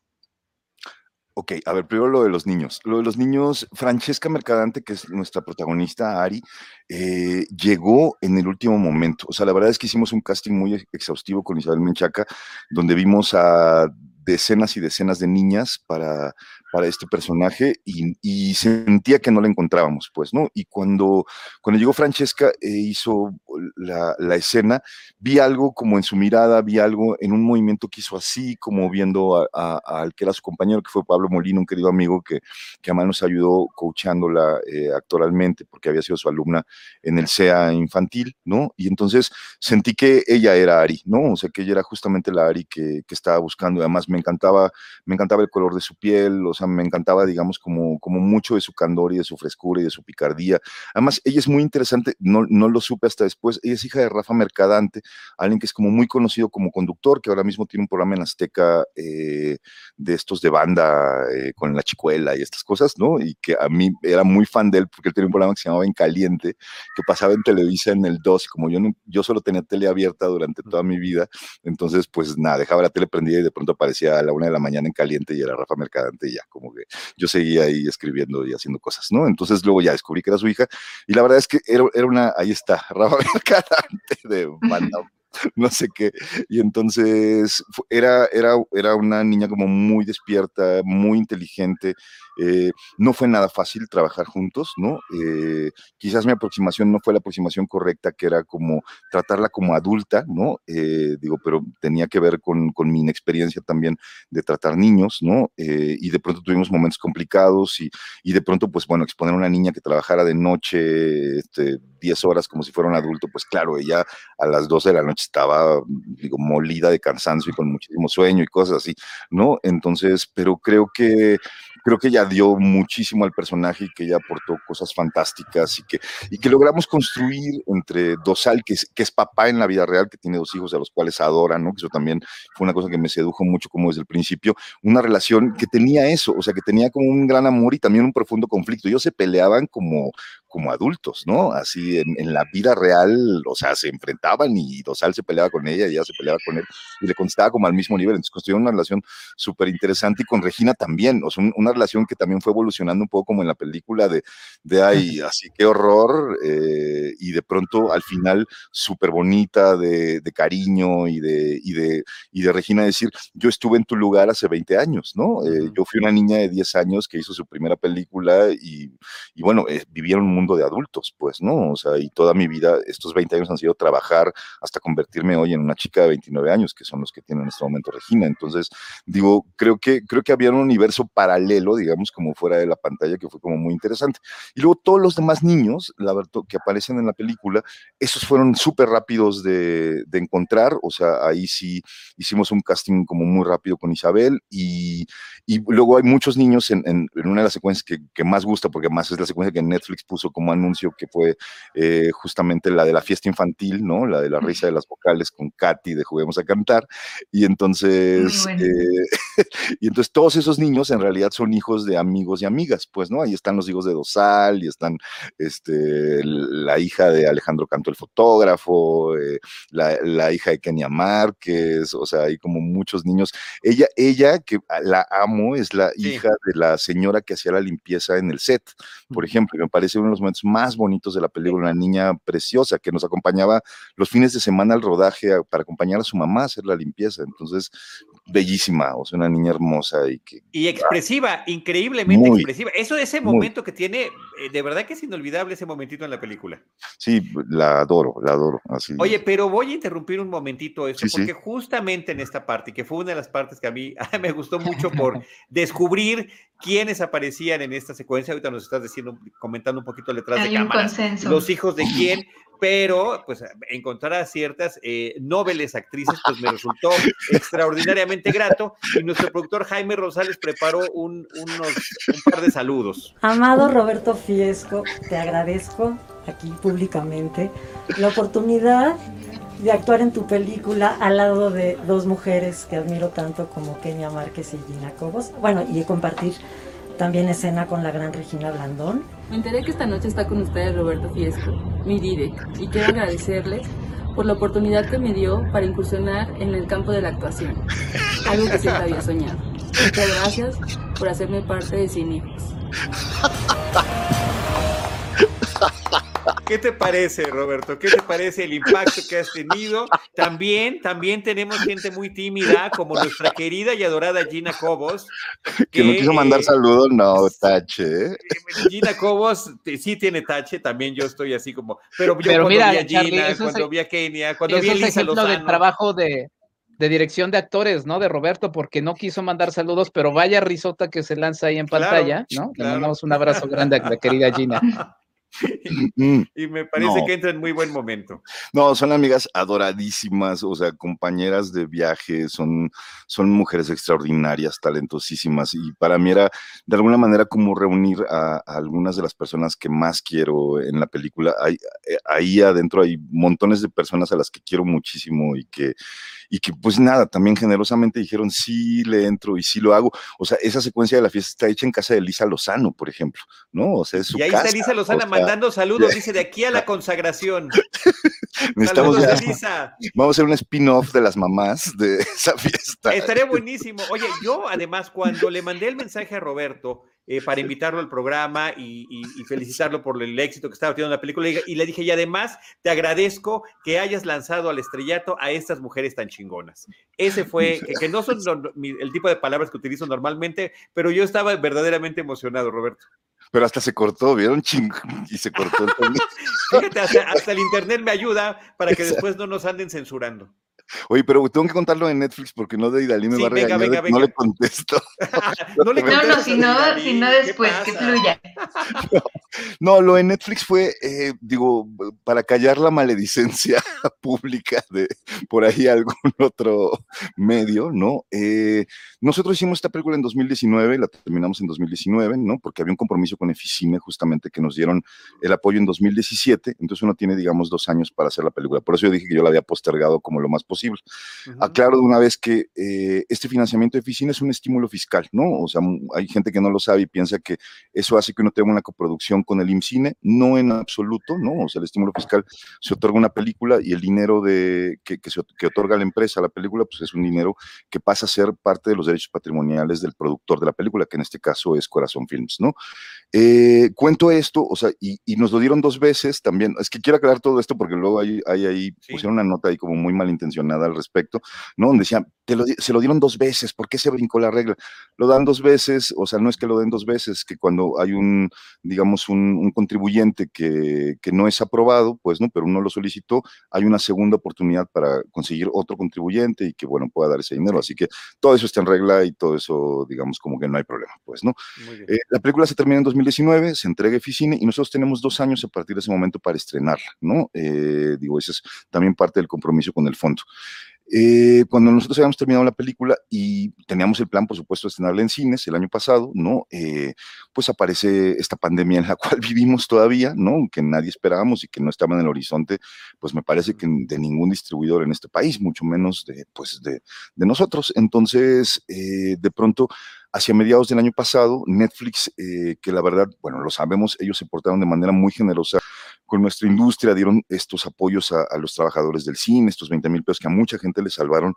Ok, a ver, primero lo de los niños. Lo de los niños, Francesca Mercadante, que es nuestra protagonista, Ari, eh, llegó en el último momento. O sea, la verdad es que hicimos un casting muy exhaustivo con Isabel Menchaca, donde vimos a decenas y decenas de niñas para, para este personaje y, sentía que no la encontrábamos, pues, ¿no? Y cuando, cuando llegó Francesca e hizo la, la, vi algo como en su mirada, vi algo en un movimiento que hizo así, como viendo al que era su compañero, que fue Pablo Molino, un querido amigo que, que además nos ayudó coachándola eh, actualmente, porque había sido su alumna en el SEA infantil, ¿no? Y entonces sentí que ella era Ari, ¿no? O sea, que ella era justamente la Ari que, que estaba buscando, además me encantaba, me encantaba el color de su piel, los sea, me encantaba, digamos, como, como mucho de su candor y de su frescura y de su picardía. Además, ella es muy interesante, no, no lo supe hasta después, ella es hija de Rafa Mercadante, alguien que es como muy conocido como conductor, que ahora mismo tiene un programa en Azteca eh, de estos de banda eh, con la chicuela y estas cosas, ¿no? Y que a mí era muy fan de él porque él tenía un programa que se llamaba En Caliente, que pasaba en Televisa en el 2, como yo, yo solo tenía tele abierta durante toda mi vida, entonces pues nada, dejaba la tele prendida y de pronto aparecía a la una de la mañana en Caliente y era Rafa Mercadante y ya, como que yo seguía ahí escribiendo y haciendo cosas, ¿no? Entonces luego ya descubrí que era su hija y la verdad es que era, era una, ahí está, Rafa Mercadante de banda no sé qué. Y entonces era, era, era una niña como muy despierta, muy inteligente. Eh, no fue nada fácil trabajar juntos, ¿no? Eh, quizás mi aproximación no fue la aproximación correcta, que era como tratarla como adulta, ¿no? Eh, digo, pero tenía que ver con, con, mi inexperiencia también de tratar niños, ¿no? y de pronto tuvimos momentos complicados y, y, de pronto, pues bueno, exponer a una niña que trabajara de noche, este, 10 horas como si fuera un adulto, pues claro, ella a las 12 de la noche estaba, digo, molida de cansancio y con muchísimo sueño y cosas así, ¿no? Entonces, pero creo que creo que ella dio muchísimo al personaje y que ella aportó cosas fantásticas y que, y que logramos construir entre Dosal, que es, que es papá en la vida real, que tiene dos hijos a los cuales adora, ¿no? Que eso también fue una cosa que me sedujo mucho como desde el principio, una relación que tenía eso, o sea, que tenía como un gran amor y también un profundo conflicto. Ellos se peleaban como, como adultos, ¿no? Así en, la vida real, o sea, se enfrentaban y Dosal se peleaba con ella y ella se peleaba con él y le contestaba como al mismo nivel. Entonces construyeron una relación súper interesante y con Regina también, o sea, una relación que también fue evolucionando un poco como en la película de, de ay, así qué horror, eh, y de pronto al final súper bonita, de, de, cariño y de, y, de, y de Regina decir, yo estuve en tu lugar hace 20 años, ¿no? Eh, yo fui una niña de 10 años que hizo su primera película y, y bueno, eh, vivieron un mundo de adultos, pues, ¿no? O sea, y toda mi vida, estos 20 años han sido trabajar hasta convertirme hoy en una chica de 29 años, que son los que tienen en este momento Regina. Entonces, digo, creo que, creo que había un universo paralelo, digamos, como fuera de la pantalla, que fue como muy interesante. Y luego todos los demás niños, la verdad, que aparecen en la película, esos fueron súper rápidos de, de, encontrar, o sea, ahí sí hicimos un casting como muy rápido con Isabel y, y luego hay muchos niños en, en, en una de las secuencias que, que, más gusta, porque más es la secuencia que Netflix puso como anuncio, que fue eh, justamente la de la fiesta infantil, ¿no? La de la risa de las vocales con Katy de Juguemos a Cantar. Y entonces, eh, y entonces todos esos niños en realidad son hijos de amigos y amigas, pues, ¿no? Ahí están los hijos de Dosal y están este, la hija de Alejandro Canto, el fotógrafo, eh, la, la, hija de Kenia Márquez, o sea, hay como muchos niños. Ella, ella, que la amo, es la hija de la señora que hacía la limpieza en el set, por ejemplo, me parece uno de los los momentos más bonitos de la película, una niña preciosa que nos acompañaba los fines de semana al rodaje para acompañar a su mamá a hacer la limpieza. Entonces, bellísima, o sea, una niña hermosa y que... Y expresiva, increíblemente expresiva. Eso de ese momento que tiene, de verdad que es inolvidable ese momentito en la película. Sí, la adoro, la adoro. Así. Oye, pero voy a interrumpir un momentito eso, porque justamente en esta parte, que fue una de las partes que a mí me gustó mucho por descubrir quiénes aparecían en esta secuencia, ahorita nos estás diciendo, comentando un poquito detrás de cámara, los hijos de quién, pero pues encontrar a ciertas eh, nobles actrices pues me resultó extraordinariamente grato y nuestro productor Jaime Rosales preparó un, unos, un par de saludos. Amado Roberto Fiesco, te agradezco aquí públicamente la oportunidad de actuar en tu película al lado de dos mujeres que admiro tanto como Kenia Márquez y Gina Cobos. Bueno, y compartir también escena con la gran Regina Blandón. Me enteré que esta noche está con ustedes Roberto Fiesco, mi direct, y quiero agradecerles por la oportunidad que me dio para incursionar en el campo de la actuación, algo que siempre había soñado. Muchas gracias por hacerme parte de Hijos. ¿Qué te parece, Roberto? ¿Qué te parece el impacto que has tenido? También, también tenemos gente muy tímida, como nuestra querida y adorada Gina Cobos. Que, no quiso mandar saludos, no, tache. ¿eh? Gina Cobos sí tiene tache, también yo estoy así como. Pero yo cuando vi a Gina, cuando vi a Kenia, cuando vi a Elisa Lozano. del trabajo de, de dirección de actores, ¿no? De Roberto, porque no quiso mandar saludos, pero vaya risota que se lanza ahí en pantalla, ¿no? Le mandamos un abrazo grande a la querida Gina. Y me parece que entra en muy buen momento. No, son amigas adoradísimas, o sea, compañeras de viaje, son, son mujeres extraordinarias, talentosísimas, y para mí era de alguna manera como reunir a, algunas de las personas que más quiero en la película. Eh, ahí adentro hay montones de personas a las que quiero muchísimo y que, y que pues nada, también generosamente dijeron, sí, le entro y sí lo hago. O sea, esa secuencia de la fiesta está hecha en casa de Lisa Lozano, por ejemplo, ¿no? O sea, es su Y ahí está Lisa Lozano mandando saludos, dice, de aquí a la consagración. Necesitamos Vamos a hacer un spin-off de las mamás de esa fiesta. Estaría buenísimo. Oye, yo además cuando le mandé el mensaje a Roberto, eh, para invitarlo al programa y, felicitarlo por el éxito que estaba teniendo la película. Y le dije, y además te agradezco que hayas lanzado al estrellato a estas mujeres tan chingonas. Ese fue, que, no son el tipo de palabras que utilizo normalmente, pero yo estaba verdaderamente emocionado, Roberto. Pero hasta se cortó, ¿vieron? Ching, y se cortó el Fíjate, hasta el internet me ayuda para que después no nos anden censurando. Oye, pero tengo que contarlo en Netflix porque no de Idalí me va a regañar. No le contesto. no, le contesto. No, no, si no, si no después, que fluya. No, lo en Netflix fue, eh, digo, para callar la maledicencia pública de por ahí algún otro medio, ¿no? Eh, nosotros hicimos esta película en 2019, la terminamos en 2019, ¿no? Porque había un compromiso con Eficime justamente que nos dieron el apoyo en 2017, entonces uno tiene, digamos, dos años para hacer la película. Por eso yo dije que yo la había postergado como lo más posible Aclaro de una vez que eh, este financiamiento de oficina es un estímulo fiscal, ¿no? O sea, hay gente que no lo sabe y piensa que eso hace que uno tenga una coproducción con el IMCINE, no en absoluto, ¿no? O sea, el estímulo fiscal se otorga una película y el dinero de, que, que, se, que otorga la empresa a la película, pues es un dinero que pasa a ser parte de los derechos patrimoniales del productor de la película, que en este caso es Corazón Films, ¿no? Eh, cuento esto, o sea, y, nos lo dieron dos veces también. Es que quiero aclarar todo esto porque luego hay, hay ahí, pusieron una nota ahí como muy malintencionada al respecto, ¿no? Donde decían, se lo dieron dos veces, ¿por qué se brincó la regla? Lo dan dos veces, o sea, no es que lo den dos veces, que cuando hay un, digamos, un, contribuyente que, que, no es aprobado, pues, ¿no? Pero uno lo solicitó, hay una segunda oportunidad para conseguir otro contribuyente y que, bueno, pueda dar ese dinero. Así que todo eso está en regla y todo eso, digamos, como que no hay problema, pues, ¿no? Eh, la película se termina en 2019, se entrega a Eficine y nosotros tenemos dos años a partir de ese momento para estrenarla, ¿no? Eh, digo, ese es también parte del compromiso con el fondo. Eh, cuando nosotros habíamos terminado la película y teníamos el plan, por supuesto, de estrenarla en cines el año pasado, ¿no? Eh, pues aparece esta pandemia en la cual vivimos todavía, ¿no? Que nadie esperábamos y que no estaba en el horizonte, pues me parece que de ningún distribuidor en este país, mucho menos de, pues de, de nosotros. Entonces, eh, de pronto hacia mediados del año pasado, Netflix, eh, que la verdad, bueno, lo sabemos, ellos se portaron de manera muy generosa con nuestra industria, dieron estos apoyos a, los trabajadores del cine, estos 20 mil pesos que a mucha gente les salvaron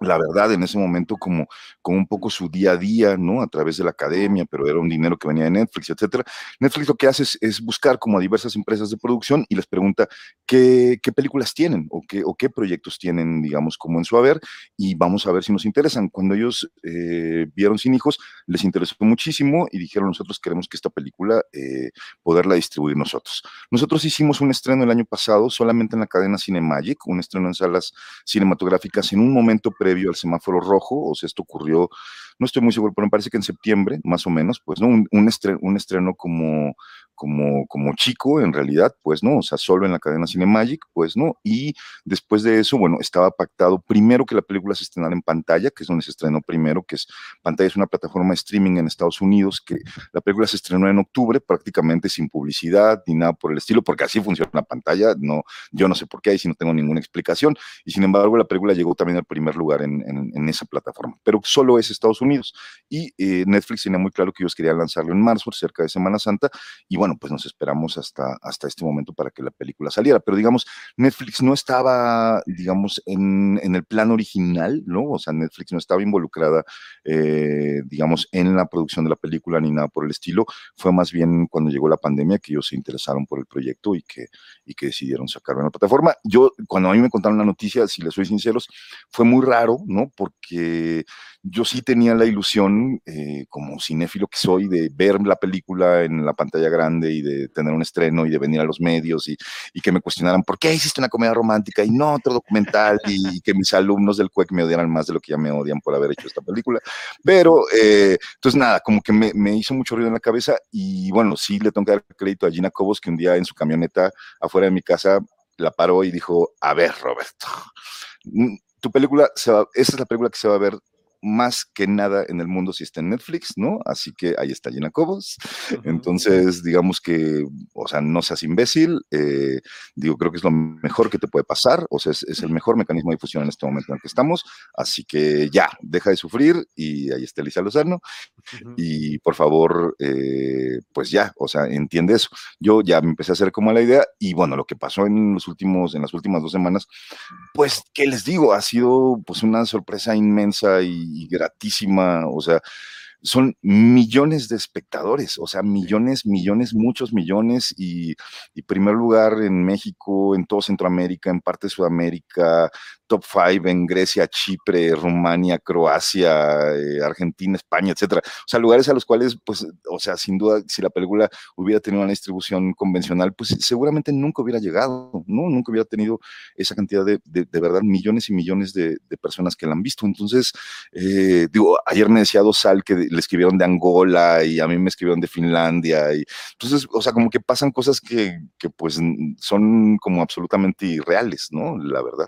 la verdad, en ese momento como, como un poco su día a día, ¿no? A través de la academia, pero era un dinero que venía de Netflix, etcétera. Netflix lo que hace es, buscar como a diversas empresas de producción y les pregunta qué, qué películas tienen o qué, o qué proyectos tienen, digamos, como en su haber y vamos a ver si nos interesan. Cuando ellos eh, vieron Sin Hijos, les interesó muchísimo y dijeron, nosotros queremos que esta película eh, poderla distribuir nosotros. Nosotros hicimos un estreno el año pasado solamente en la cadena Cinemagic, un estreno en salas cinematográficas en un momento previo al semáforo rojo, o sea, esto ocurrió, no estoy muy seguro, pero me parece que en septiembre, más o menos, pues, ¿no? Un, un, estreno, un estreno como, como, como chico, en realidad, pues, ¿no? O sea, solo en la cadena Cinemagic, pues, ¿no? Y después de eso, bueno, estaba pactado primero que la película se estrenara en pantalla, que es donde se estrenó primero, que es, pantalla es una plataforma de streaming en Estados Unidos, que la película se estrenó en octubre, prácticamente sin publicidad ni nada por el estilo, porque así funciona la pantalla, no, yo no sé por qué ahí si no tengo ninguna explicación, y sin embargo la película llegó también al primer lugar en, en, esa plataforma, pero solo es Estados Unidos, y eh, Netflix tenía muy claro que ellos querían lanzarlo en marzo, cerca de Semana Santa, y bueno, pues nos esperamos hasta, hasta este momento para que la película saliera. Pero digamos, Netflix no estaba, digamos, en, en el plan original, ¿no? O sea, Netflix no estaba involucrada, eh, digamos, en la producción de la película ni nada por el estilo. Fue más bien cuando llegó la pandemia que ellos se interesaron por el proyecto y que, y que decidieron sacarlo en la plataforma. Yo, cuando a mí me contaron la noticia, si les soy sinceros, fue muy raro, ¿no? Porque yo sí tenía la ilusión, eh, como cinéfilo que soy, de ver la película en la pantalla grande y de tener un estreno y de venir a los medios y, que me cuestionaran por qué hiciste una comedia romántica y no otro documental y, que mis alumnos del CUEC me odiaran más de lo que ya me odian por haber hecho esta película. Pero, eh, entonces nada, como que me, me, hizo mucho ruido en la cabeza y bueno, sí le tengo que dar crédito a Gina Cobos que un día en su camioneta afuera de mi casa la paró y dijo, a ver, Roberto, mm, tu película, se va, esa es la película que se va a ver más que nada en el mundo si está en Netflix, ¿no? Así que ahí está Gina Cobos. Entonces, digamos que, o sea, no seas imbécil, eh, digo, creo que es lo mejor que te puede pasar, o sea, es, el mejor mecanismo de difusión en este momento en el que estamos, así que ya, deja de sufrir y ahí está Elisa Lozano y por favor, eh, pues ya, o sea, entiende eso. Yo ya me empecé a hacer como la idea y bueno, lo que pasó en los últimos, en las últimas dos semanas, pues, ¿qué les digo? Ha sido pues una sorpresa inmensa y y gratísima, o sea, son millones de espectadores, o sea, millones, millones, muchos millones, y, y primer lugar en México, en todo Centroamérica, en parte de Sudamérica, top five en Grecia, Chipre, Rumania, Croacia, eh, Argentina, España, etcétera. O sea, lugares a los cuales, pues, o sea, sin duda, si la película hubiera tenido una distribución convencional, pues seguramente nunca hubiera llegado, ¿no? Nunca hubiera tenido esa cantidad de, de, verdad, millones y millones de, personas que la han visto. Entonces, eh, digo, ayer me decía Dosal que le escribieron de Angola y a mí me escribieron de Finlandia. Y, entonces, o sea, como que pasan cosas que, que pues son como absolutamente irreales, ¿no? La verdad.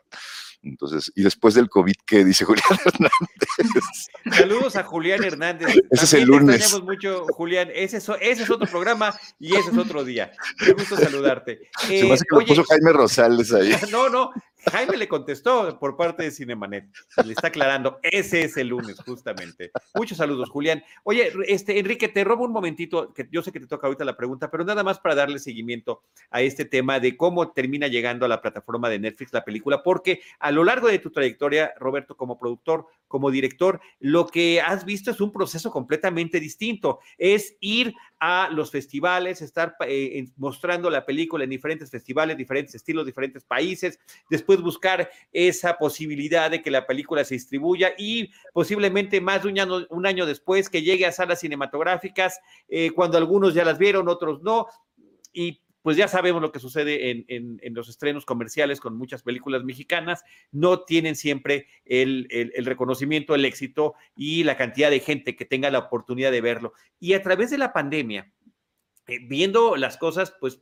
Entonces, y después del COVID, ¿qué dice Julián Hernández? Saludos a Julián Hernández. Ese es el lunes. Te mucho, Julián. Ese es, ese es, otro programa y ese es otro día. Qué gusto saludarte. Se me hace que lo puso Jaime Rosales ahí. No, no, Jaime le contestó por parte de Cinemanet. Le está aclarando. Ese es el lunes, justamente. Muchos saludos, Julián. Oye, este, Enrique, te robo un momentito, que yo sé que te toca ahorita la pregunta, pero nada más para darle seguimiento a este tema de cómo termina llegando a la plataforma de Netflix la película, porque a lo largo de tu trayectoria, Roberto, como productor, como director, lo que has visto es un proceso completamente distinto. Es ir a los festivales, estar eh, mostrando la película en diferentes festivales, diferentes estilos, diferentes países, después buscar esa posibilidad de que la película se distribuya y posiblemente más de un año, después que llegue a salas cinematográficas, eh, cuando algunos ya las vieron, otros no, y pues ya sabemos lo que sucede en, los estrenos comerciales con muchas películas mexicanas, no tienen siempre el, reconocimiento, el éxito y la cantidad de gente que tenga la oportunidad de verlo. Y a través de la pandemia, eh, viendo las cosas, pues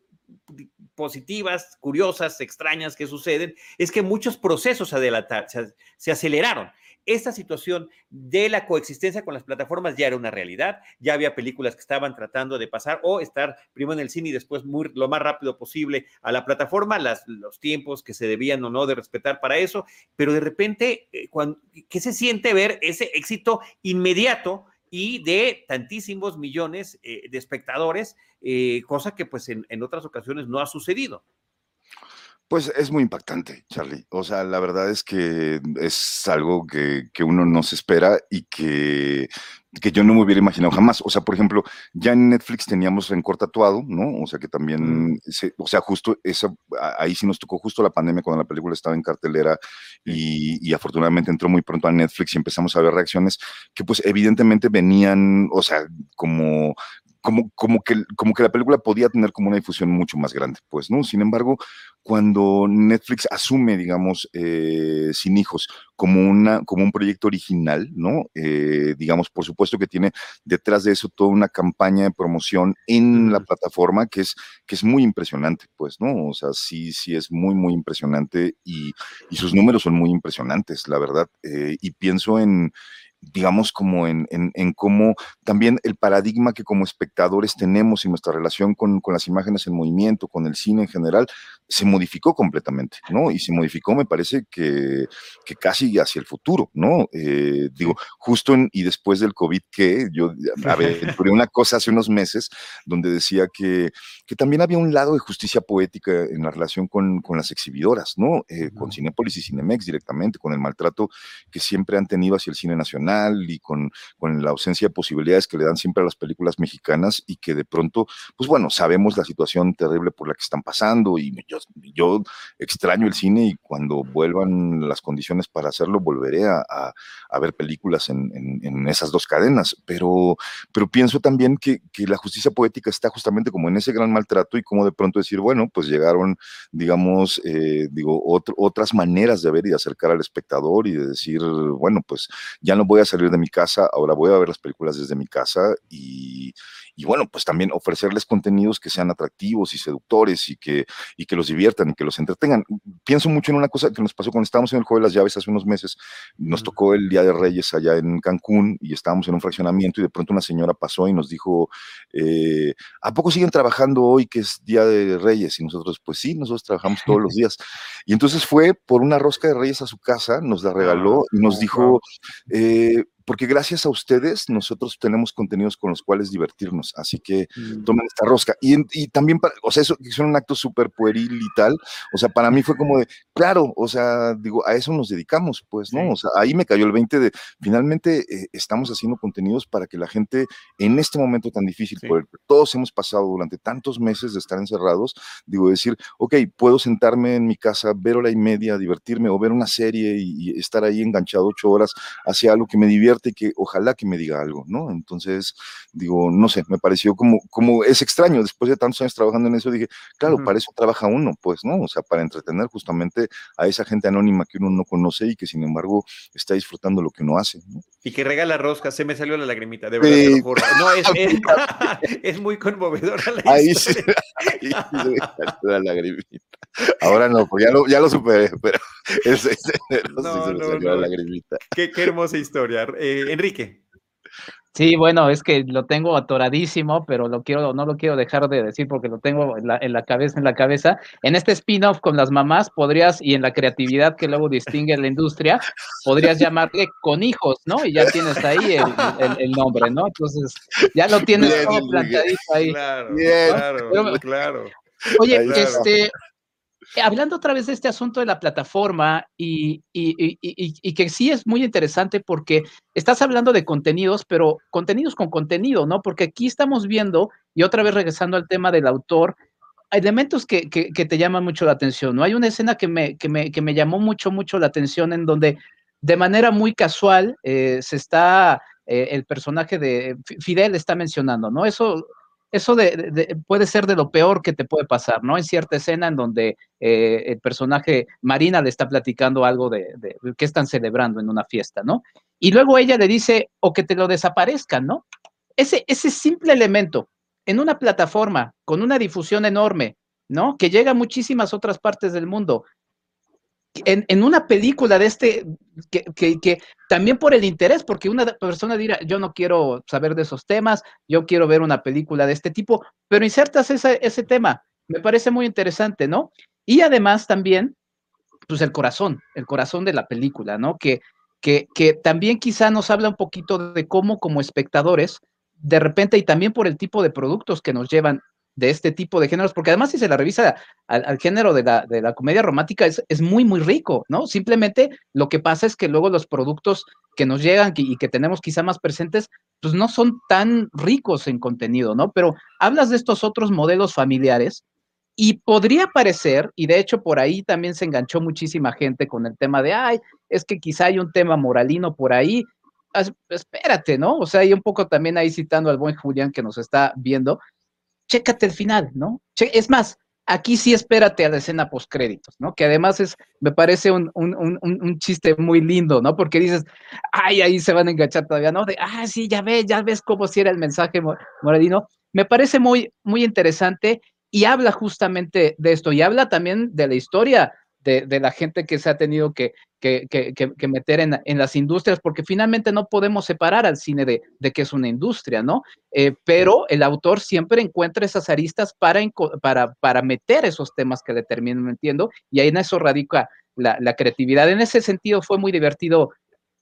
positivas, curiosas, extrañas que suceden, es que muchos procesos se, se aceleraron esta situación de la coexistencia con las plataformas ya era una realidad, ya había películas que estaban tratando de pasar o estar primero en el cine y después muy, lo más rápido posible a la plataforma, los tiempos que se debían o no de respetar para eso, pero de repente, eh, cuando, ¿qué se siente ver ese éxito inmediato? y de tantísimos millones eh, de espectadores, eh, cosa que pues en, en otras ocasiones no ha sucedido. Pues es muy impactante, Charlie. O sea, la verdad es que es algo que, que uno no se espera y que, que, yo no me hubiera imaginado jamás. O sea, por ejemplo, ya en Netflix teníamos Rencor tatuado, ¿no? O sea, que también, se, o sea, justo esa, ahí sí nos tocó justo la pandemia cuando la película estaba en cartelera y, y, afortunadamente entró muy pronto a Netflix y empezamos a ver reacciones que pues evidentemente venían, o sea, como como, como, que, como que la película podía tener como una difusión mucho más grande, pues, ¿no? Sin embargo, cuando Netflix asume, digamos, eh, Sin Hijos como, una, como un proyecto original, ¿no? Eh, digamos, por supuesto que tiene detrás de eso toda una campaña de promoción en la plataforma que es, que es muy impresionante, pues, ¿no? O sea, sí, sí es muy, muy impresionante y, y sus números son muy impresionantes, la verdad. Eh, y pienso en, digamos, como en, en, cómo también el paradigma que como espectadores tenemos y nuestra relación con, con, las imágenes en movimiento, con el cine en general, se modificó completamente, ¿no? Y se modificó, me parece que, que casi hacia el futuro, ¿no? Eh, digo, justo en, y después del COVID, que yo aventuré una cosa hace unos meses donde decía que, que también había un lado de justicia poética en la relación con, con las exhibidoras, ¿no? Eh, con Cinepolis y Cinemex directamente, con el maltrato que siempre han tenido hacia el cine nacional y con, con la ausencia de posibilidades que le dan siempre a las películas mexicanas y que de pronto, pues bueno, sabemos la situación terrible por la que están pasando y yo, yo extraño el cine y cuando vuelvan las condiciones para hacerlo, volveré a, a, ver películas en, en, esas dos cadenas, pero, pero pienso también que, que la justicia poética está justamente como en ese gran maltrato y como de pronto decir, bueno, pues llegaron, digamos, eh, digo, otras maneras de ver y de acercar al espectador y de decir, bueno, pues ya no voy a salir de mi casa, ahora voy a ver las películas desde mi casa y, y bueno, pues también ofrecerles contenidos que sean atractivos y seductores y que, y que los diviertan y que los entretengan. Pienso mucho en una cosa que nos pasó cuando estábamos en el Juego de las Llaves hace unos meses, nos tocó el Día de Reyes allá en Cancún y estábamos en un fraccionamiento y de pronto una señora pasó y nos dijo, eh, ¿a poco siguen trabajando hoy que es Día de Reyes? Y nosotros, pues sí, nosotros trabajamos todos los días. Y entonces fue por una rosca de Reyes a su casa, nos la regaló y nos dijo, eh, porque gracias a ustedes nosotros tenemos contenidos con los cuales divertirnos, así que mm. tomen esta rosca. Y, y también, para, o sea, eso es un acto súper pueril y tal, o sea, para mí fue como de, claro, o sea, digo, a eso nos dedicamos, pues, ¿no? O sea, ahí me cayó el 20 de, finalmente eh, estamos haciendo contenidos para que la gente en este momento tan difícil, por el que todos hemos pasado durante tantos meses de estar encerrados, digo, decir, ok, puedo sentarme en mi casa, ver hora y media, divertirme o ver una serie y, y estar ahí enganchado ocho horas hacia algo que me divierte que ojalá que me diga algo, ¿no? Entonces, digo, no sé, me pareció como, como es extraño, después de tantos años trabajando en eso, dije, claro, para eso trabaja uno, pues, ¿no? O sea, para entretener justamente a esa gente anónima que uno no conoce y que sin embargo está disfrutando lo que uno hace, ¿no? Y que regala roscas, se me salió la lagrimita, de verdad, te lo juro. No, es, es, muy conmovedora la ahí Sí, ahí sí la lagrimita. Ahora no, pues ya lo, ya lo superé, pero ese, no, se me salió la lagrimita. Qué, qué hermosa historia. Eh, Enrique. Sí, bueno, es que lo tengo atoradísimo, pero lo quiero, no lo quiero dejar de decir porque lo tengo en la, en la cabeza, en la cabeza. En este spin-off con las mamás podrías, y en la creatividad que luego distingue la industria, podrías llamarle con hijos, ¿no? Y ya tienes ahí el, el, nombre, ¿no? Entonces, ya lo tienes todo plantadito ahí. Claro, claro, claro. Oye, este, eh, hablando otra vez de este asunto de la plataforma y, que sí es muy interesante porque estás hablando de contenidos, pero contenidos con contenido, ¿no? Porque aquí estamos viendo, y otra vez regresando al tema del autor, elementos que, que, te llaman mucho la atención, ¿no? Hay una escena que me, que me, que me llamó mucho, mucho la atención en donde de manera muy casual eh, se está, eh, el personaje de Fidel está mencionando, ¿no? Eso eso de, puede ser de lo peor que te puede pasar, ¿no? En cierta escena en donde eh, el personaje Marina le está platicando algo de, de, que están celebrando en una fiesta, ¿no? Y luego ella le dice, o que te lo desaparezcan, ¿no? Ese, ese simple elemento en una plataforma con una difusión enorme, ¿no? Que llega a muchísimas otras partes del mundo, en, una película de este, que, también por el interés, porque una persona dirá, yo no quiero saber de esos temas, yo quiero ver una película de este tipo, pero insertas ese tema, me parece muy interesante, ¿no? Y además también, pues el corazón, el corazón de la película, ¿no? Que, que, que también quizá nos habla un poquito de cómo como espectadores, de repente, y también por el tipo de productos que nos llevan, de este tipo de géneros, porque además si se la revisa al, género de la, de la, comedia romántica es, es, muy, muy rico, ¿no? Simplemente lo que pasa es que luego los productos que nos llegan y que tenemos quizá más presentes, pues no son tan ricos en contenido, ¿no? Pero hablas de estos otros modelos familiares y podría parecer, y de hecho por ahí también se enganchó muchísima gente con el tema de, ay, es que quizá hay un tema moralino por ahí, espérate, ¿no? O sea, y un poco también ahí citando al buen Julián que nos está viendo, chécate el final, ¿no? es más, aquí sí espérate a la escena post créditos, ¿no? Que además es, me parece un, un, chiste muy lindo, ¿no? Porque dices, ay, ahí se van a enganchar todavía, ¿no? De, ah, sí, ya ves, ya ves cómo si era el mensaje moralino. Me parece muy, muy interesante y habla justamente de esto y habla también de la historia de, la gente que se ha tenido que, meter en, las industrias, porque finalmente no podemos separar al cine de, que es una industria, ¿no? Eh, pero el autor siempre encuentra esas aristas para, para, para meter esos temas que le terminan entiendo, y ahí en eso radica la, creatividad. En ese sentido fue muy divertido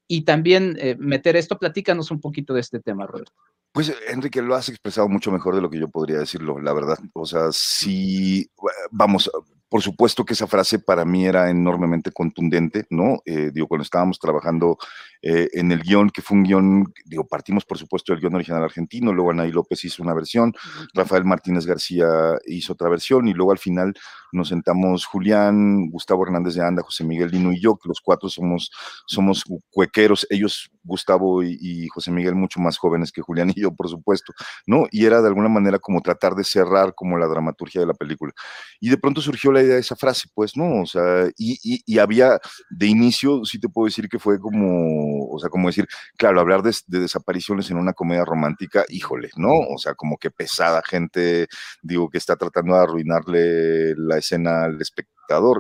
y también eh, meter esto, platícanos un poquito de este tema, Roberto. Pues Enrique, lo has expresado mucho mejor de lo que yo podría decirlo, la verdad. O sea, sí, vamos, por supuesto que esa frase para mí era enormemente contundente, ¿no? Eh, digo, cuando estábamos trabajando eh, en el guion, que fue un guion, digo, partimos por supuesto del guion original argentino, luego Anaí López hizo una versión, Rafael Martínez García hizo otra versión, y luego al final nos sentamos Julián, Gustavo Hernández de Anda, José Miguel Lino y yo, que los cuatro somos, somos cuequeros, ellos, Gustavo y, y José Miguel, mucho más jóvenes que Julián y yo, por supuesto, ¿no? Y era de alguna manera como tratar de cerrar como la dramaturgia de la película. Y de pronto surgió la esa frase, pues, ¿no? O sea, y, había de inicio, sí te puedo decir que fue como, o sea, como decir, claro, hablar de, de, desapariciones en una comedia romántica, híjole, ¿no? O sea, como que pesada gente, digo, que está tratando de arruinarle la escena al espectador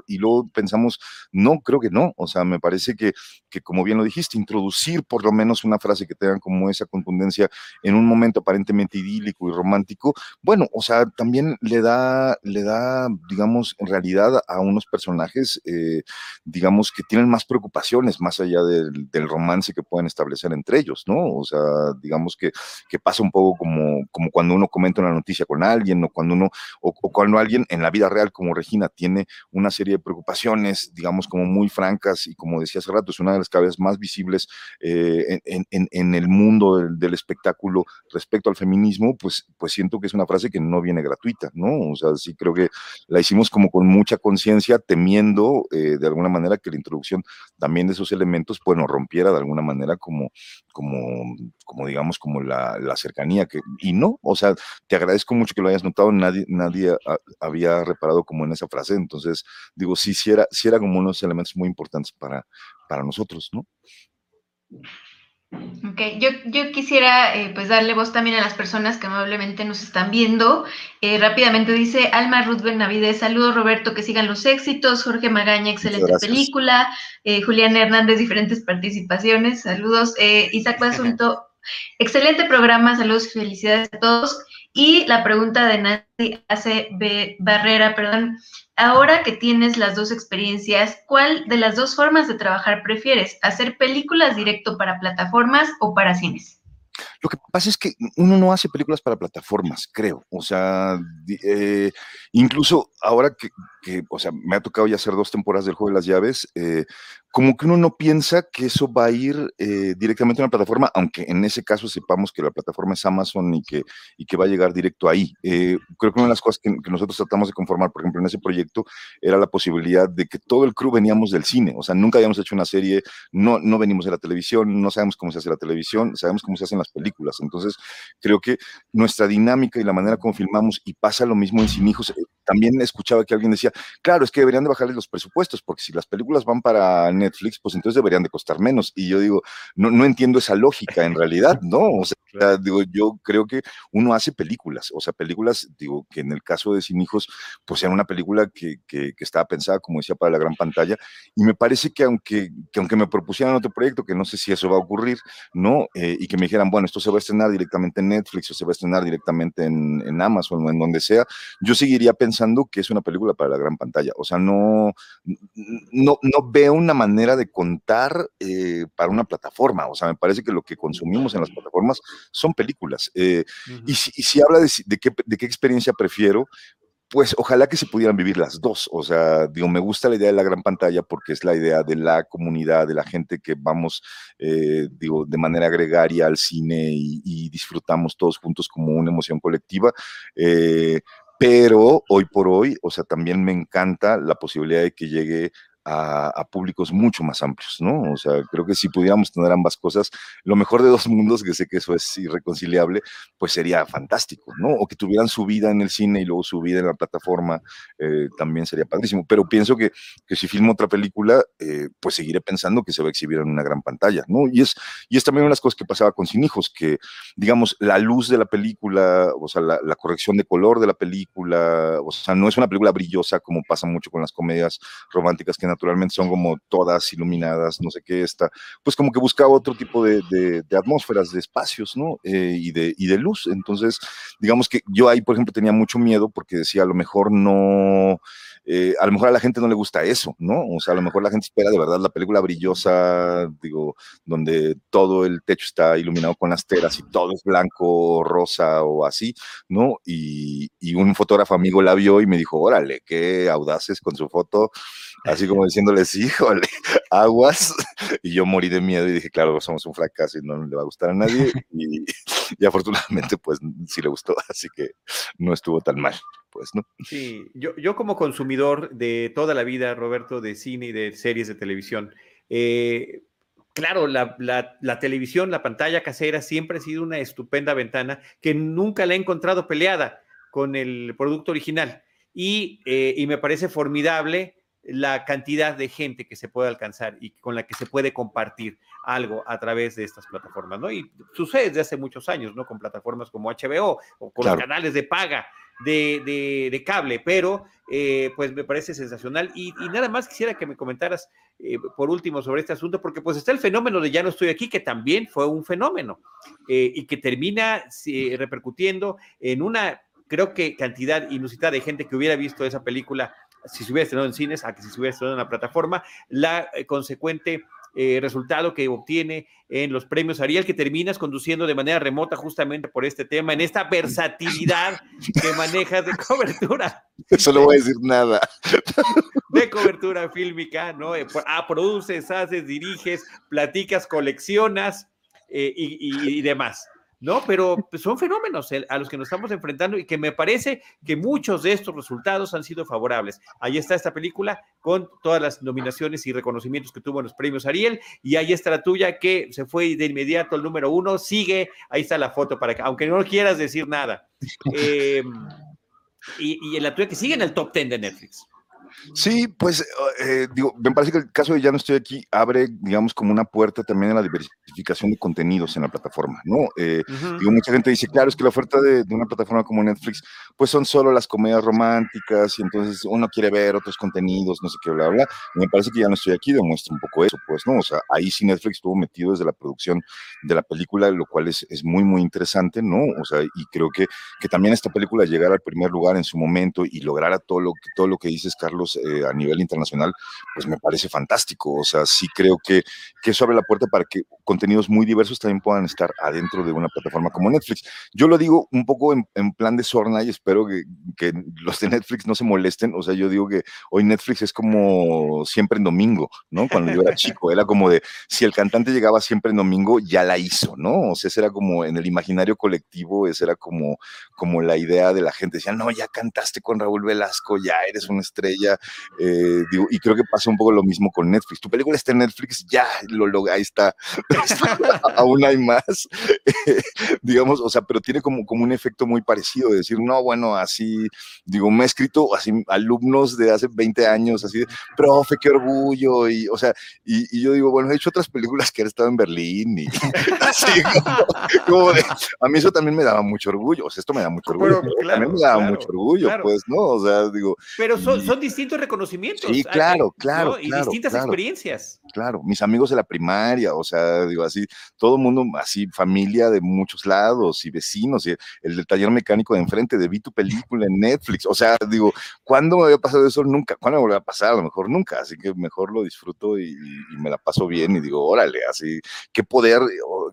y luego pensamos, no, creo que no. O sea, me parece que, que, como bien lo dijiste, introducir por lo menos una frase que tenga como esa contundencia en un momento aparentemente idílico y romántico, bueno, o sea, también le da, le da, digamos, en realidad a unos personajes, eh, digamos, que tienen más preocupaciones más allá del, romance que pueden establecer entre ellos, ¿no? O sea, digamos que, que pasa un poco como, como cuando uno comenta una noticia con alguien o cuando uno, o cuando alguien en la vida real como Regina tiene una serie de preocupaciones, digamos, como muy francas y como decía hace rato, es una de las cabezas más visibles eh, en, el mundo del, espectáculo respecto al feminismo, pues, pues siento que es una frase que no viene gratuita, ¿no? O sea, sí creo que la hicimos como con mucha conciencia, temiendo eh, de alguna manera que la introducción también de esos elementos, pues rompiera de alguna manera como, como, como digamos, como la, cercanía, que, y no, o sea, te agradezco mucho que lo hayas notado, nadie, nadie había reparado como en esa frase, entonces, digo, sí, sí era, sí era como unos elementos muy importantes para, para nosotros, ¿no? Ok, yo, yo quisiera eh, pues darle voz también a las personas que amablemente nos están viendo. Eh, rápidamente dice Alma Ruth Benavides, saludos Roberto, que sigan los éxitos, Jorge Magaña, excelente película, eh, Julián Hernández, diferentes participaciones, saludos, Isaac Basunto, excelente programa, saludos y felicidades a todos. Y la pregunta de Nancy hace Barrera, perdón, ahora que tienes las dos experiencias, ¿cuál de las dos formas de trabajar prefieres? ¿Hacer películas directo para plataformas o para cines? Lo que pasa es que uno no hace películas para plataformas, creo. O sea, eh, incluso ahora que, o sea, me ha tocado ya hacer dos temporadas del Juego de las Llaves, eh, como que uno no piensa que eso va a ir eh, directamente a una plataforma, aunque en ese caso sepamos que la plataforma es Amazon y que, y que va a llegar directo ahí. Eh, creo que una de las cosas que, nosotros tratamos de conformar, por ejemplo, en ese proyecto, era la posibilidad de que todo el crew veníamos del cine, o sea, nunca habíamos hecho una serie, no, no venimos de la televisión, no sabemos cómo se hace la televisión, sabemos cómo se hacen las películas. Entonces, creo que nuestra dinámica y la manera como filmamos, y pasa lo mismo en Sin Hijos, eh, también escuchaba que alguien decía, claro, es que deberían de bajarles los presupuestos, porque si las películas van para Netflix, pues entonces deberían de costar menos. Y yo digo, no, no entiendo esa lógica en realidad, ¿no? O sea, yo creo que uno hace películas, o sea, películas, digo, que en el caso de Sin Hijos, pues era una película que, estaba pensada, como decía, para la gran pantalla. Y me parece que aunque, que aunque me propusieran otro proyecto, que no sé si eso va a ocurrir, ¿no? Eh, y que me dijeran, bueno, esto se va a estrenar directamente en Netflix o se va a estrenar directamente en, Amazon o en donde sea, yo seguiría pensando que es una película para la gran pantalla. O sea, no, no, no veo una manera de contar eh, para una plataforma. O sea, me parece que lo que consumimos en las plataformas son películas. Eh, y, si, y, si, habla de, de, qué, de qué experiencia prefiero, pues ojalá que se pudieran vivir las dos. O sea, digo, me gusta la idea de la gran pantalla porque es la idea de la comunidad, de la gente que vamos, eh, digo, de manera gregaria al cine y, y, disfrutamos todos juntos como una emoción colectiva. Eh, pero hoy por hoy, o sea, también me encanta la posibilidad de que llegue a, a, públicos mucho más amplios, ¿no? O sea, creo que si pudiéramos tener ambas cosas, lo mejor de dos mundos, que sé que eso es irreconciliable, pues sería fantástico, ¿no? O que tuvieran su vida en el cine y luego su vida en la plataforma, eh, también sería padrísimo. Pero pienso que, que si filmo otra película, eh, pues seguiré pensando que se va a exhibir en una gran pantalla, ¿no? Y es, y es también una de las cosas que pasaba con Sin Hijos, que, digamos, la luz de la película, o sea, la, la corrección de color de la película, o sea, no es una película brillosa como pasa mucho con las comedias románticas que naturalmente son como todas iluminadas, no sé qué, está, pues como que buscaba otro tipo de, atmósferas, de espacios, ¿no? Eh, y, de, y de luz. Entonces, digamos que yo ahí, por ejemplo, tenía mucho miedo porque decía, a lo mejor no, eh, a lo mejor a la gente no le gusta eso, ¿no? O sea, a lo mejor la gente espera de verdad la película brillosa, digo, donde todo el techo está iluminado con las teras y todo es blanco, rosa o así, ¿no? Y, y un fotógrafo amigo la vio y me dijo, órale, qué audaces con su foto, así como diciéndoles, híjole, aguas. Y yo morí de miedo y dije, claro, somos un fracaso y no le va a gustar a nadie. Y, y afortunadamente, pues sí le gustó, así que no estuvo tan mal. Pues, ¿no? Sí, yo, yo como consumidor de toda la vida, Roberto, de cine y de series de televisión, eh, claro, la, la, televisión, la pantalla casera siempre ha sido una estupenda ventana que nunca la he encontrado peleada con el producto original. Y, eh, y me parece formidable la cantidad de gente que se puede alcanzar y con la que se puede compartir algo a través de estas plataformas, ¿no? Y sucede desde hace muchos años, ¿no? Con plataformas como HBO o con claro. los canales de paga de, de, de cable, pero eh, pues me parece sensacional. Y, y, nada más quisiera que me comentaras eh, por último sobre este asunto, porque pues está el fenómeno de Ya no estoy aquí, que también fue un fenómeno eh, y que termina repercutiendo en una, creo que cantidad inusitada de gente que hubiera visto esa película si se hubiera estrenado en cines a que si se hubiera estrenado en la plataforma, la consecuente eh, resultado que obtiene en los premios Ariel, que terminas conduciendo de manera remota justamente por este tema, en esta versatilidad que manejas de cobertura. Eso no voy a decir nada. De cobertura fílmica, ¿no? Ah, produces, haces, diriges, platicas, coleccionas eh, y, y, y demás. ¿No? Pero pues, son fenómenos a los que nos estamos enfrentando y que me parece que muchos de estos resultados han sido favorables. Ahí está esta película con todas las nominaciones y reconocimientos que tuvo en los premios Ariel y ahí está la tuya que se fue de inmediato al número uno, sigue, ahí está la foto para que, aunque no quieras decir nada. Eh, y, y en la tuya que sigue en el top 10 de Netflix. Sí, pues eh, digo, me parece que el caso de Ya no estoy aquí abre, digamos, como una puerta también a la diversificación de contenidos en la plataforma, ¿no? Eh, uh -huh. Digo, mucha gente dice, claro, es que la oferta de, de, una plataforma como Netflix, pues son solo las comedias románticas y entonces uno quiere ver otros contenidos, no sé qué, bla, bla. Y me parece que Ya no estoy aquí demuestra un poco eso, pues, ¿no? O sea, ahí sí Netflix estuvo metido desde la producción de la película, lo cual es, es muy, muy interesante, ¿no? O sea, y creo que, que también esta película llegara al primer lugar en su momento y lograra todo lo, todo lo que dices, Carlos, eh, a nivel internacional, pues me parece fantástico. O sea, sí creo que, que eso abre la puerta para que contenidos muy diversos también puedan estar adentro de una plataforma como Netflix. Yo lo digo un poco en, en plan de sorna y espero que, que, los de Netflix no se molesten. O sea, yo digo que hoy Netflix es como siempre en domingo, ¿no? Cuando yo era chico, era como de si el cantante llegaba siempre en domingo, ya la hizo, ¿no? O sea, ese era como en el imaginario colectivo, esa era como, como la idea de la gente. Decía, no, ya cantaste con Raúl Velasco, ya eres una estrella. Eh, digo, y creo que pasa un poco lo mismo con Netflix. Tu película está en Netflix, ya, lo, lo ahí está. Aún hay más. digamos, o sea, pero tiene como, como un efecto muy parecido de decir, no, bueno, así, digo, me he escrito así alumnos de hace 20 años, así, profe, qué orgullo. Y, o sea, y, y yo digo, bueno, he hecho otras películas que han estado en Berlín y así, como, como de, a mí eso también me daba mucho orgullo. O sea, esto me da mucho orgullo. Pero, claro, también me daba claro, mucho orgullo, claro. pues, ¿no? O sea, digo. Pero son, son distintos reconocimientos. Sí, claro, claro. Y claro, distintas claro, experiencias. Claro, mis amigos de la primaria, o sea, digo así, todo el mundo, así, familia de muchos lados y vecinos, y el del taller mecánico de enfrente, de vi tu película en Netflix, o sea, digo, ¿cuándo me había pasado eso? Nunca, ¿cuándo me volvió a pasar? A lo mejor nunca, así que mejor lo disfruto y, y me la paso bien y digo, órale, así, qué poder,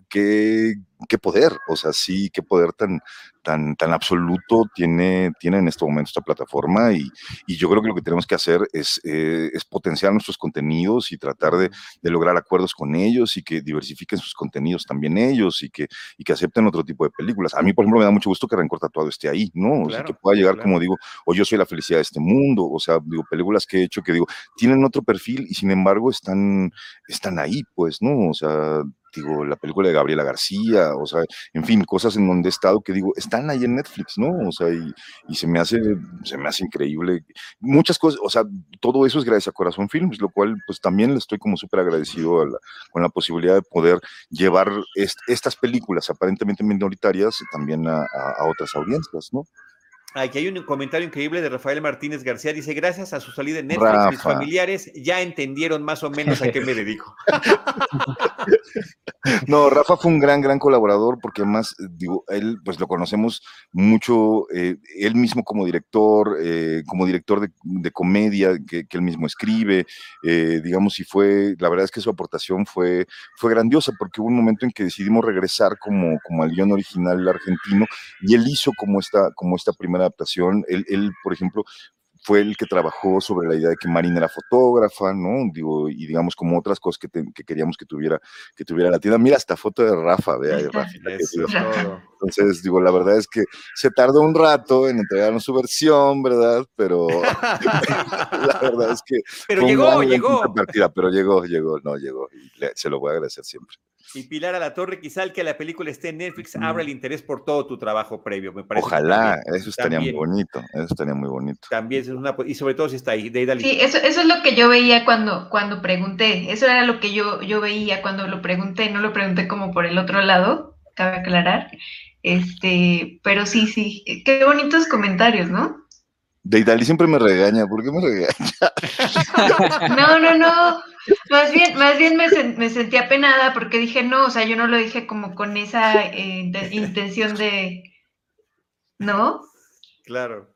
qué qué poder, o sea, sí, qué poder tan, tan, tan absoluto tiene, tiene en este momento esta plataforma y, y yo creo que lo que tenemos que hacer es, eh, es potenciar nuestros contenidos y tratar de, de, lograr acuerdos con ellos y que diversifiquen sus contenidos también ellos y que, y que acepten otro tipo de películas. A mí, por ejemplo, me da mucho gusto que Rencor Tatuado esté ahí, ¿no? O sea, que pueda llegar, claro. como digo, o yo soy la felicidad de este mundo, o sea, digo, películas que he hecho que digo, tienen otro perfil y sin embargo están, están ahí, pues, ¿no? O sea, digo, la película de Gabriela García, o sea, en fin, cosas en donde he estado que digo, están ahí en Netflix, ¿no? O sea, y, y, se me hace, se me hace increíble. Muchas cosas, o sea, todo eso es gracias a Corazón Films, lo cual pues también le estoy como súper agradecido la, con la posibilidad de poder llevar est estas películas aparentemente minoritarias también a, a, a otras audiencias, ¿no? Aquí hay un comentario increíble de Rafael Martínez García. Dice, gracias a su salida en Netflix, Rafa. mis familiares ya entendieron más o menos a qué me dedico. no, Rafa fue un gran, gran colaborador porque además, digo, él pues lo conocemos mucho, eh, él mismo como director, eh, como director de, comedia que, él mismo escribe, eh, digamos, y fue, la verdad es que su aportación fue, fue grandiosa porque hubo un momento en que decidimos regresar como, como al guion original argentino y él hizo como esta, como esta primera adaptación. Él, él, por ejemplo, fue el que trabajó sobre la idea de que Marina era fotógrafa, ¿no? Digo, y digamos como otras cosas que, te, que queríamos que tuviera, que tuviera la tienda. Mira, esta foto de Rafa, vea, Rafita, Entonces, digo, la verdad es que se tardó un rato en entregarnos su versión, ¿verdad? Pero la verdad es que... Pero llegó, llegó. Partida, pero llegó, llegó, no, llegó. Y le, se lo voy a agradecer siempre. Y Pilar a la Torre, quizá el que la película esté en Netflix abra el interés por todo tu trabajo previo, me parece. Ojalá, también, eso estaría también, muy bonito, eso estaría muy bonito. También es una, y sobre todo si está ahí, de ahí Sí, eso, eso es lo que yo veía cuando, cuando pregunté, eso era lo que yo, yo veía cuando lo pregunté, no lo pregunté como por el otro lado, cabe aclarar, este, pero sí, sí, qué bonitos comentarios, ¿no? Deidali siempre me regaña, ¿por qué me regaña? No, no, no. Más bien, más bien me, me, sentí apenada porque dije, no, o sea, yo no lo dije como con esa eh, intención de. ¿No? Claro.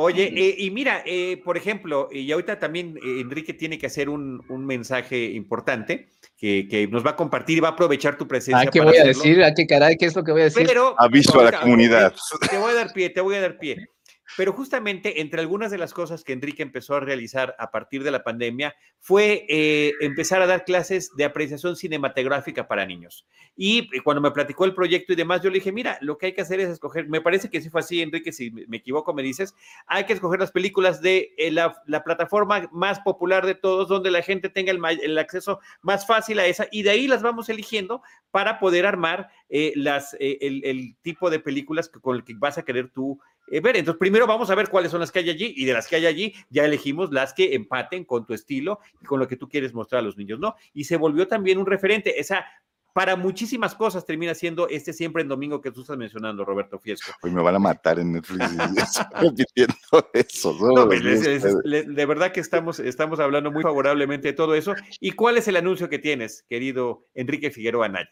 Oye, eh, y mira, eh, por ejemplo, y ahorita también eh, Enrique tiene que hacer un, un mensaje importante que, que, nos va a compartir y va a aprovechar tu presencia. Ah, ¿qué voy hacerlo. a decir? ¿A qué caray? ¿Qué es lo que voy a decir? Pero, Aviso a la comunidad. Te voy a dar pie, te voy a dar pie. Pero justamente entre algunas de las cosas que Enrique empezó a realizar a partir de la pandemia fue eh, empezar a dar clases de apreciación cinematográfica para niños. Y cuando me platicó el proyecto y demás, yo le dije, mira, lo que hay que hacer es escoger, me parece que sí fue así, Enrique, si me equivoco me dices, hay que escoger las películas de eh, la, la, plataforma más popular de todos, donde la gente tenga el, acceso más fácil a esa, y de ahí las vamos eligiendo para poder armar eh, las, el, el, tipo de películas con el que vas a querer tú eh, ver. Entonces, primero vamos a ver cuáles son las que hay allí y de las que hay allí ya elegimos las que empaten con tu estilo y con lo que tú quieres mostrar a los niños, ¿no? Y se volvió también un referente. Esa para muchísimas cosas termina siendo este siempre en domingo que tú estás mencionando, Roberto Fiesco. Hoy me van a matar en Netflix repitiendo eso. ¿no? No, pues, es, es, es, de verdad que estamos, estamos hablando muy favorablemente de todo eso. ¿Y cuál es el anuncio que tienes, querido Enrique Figueroa Naya?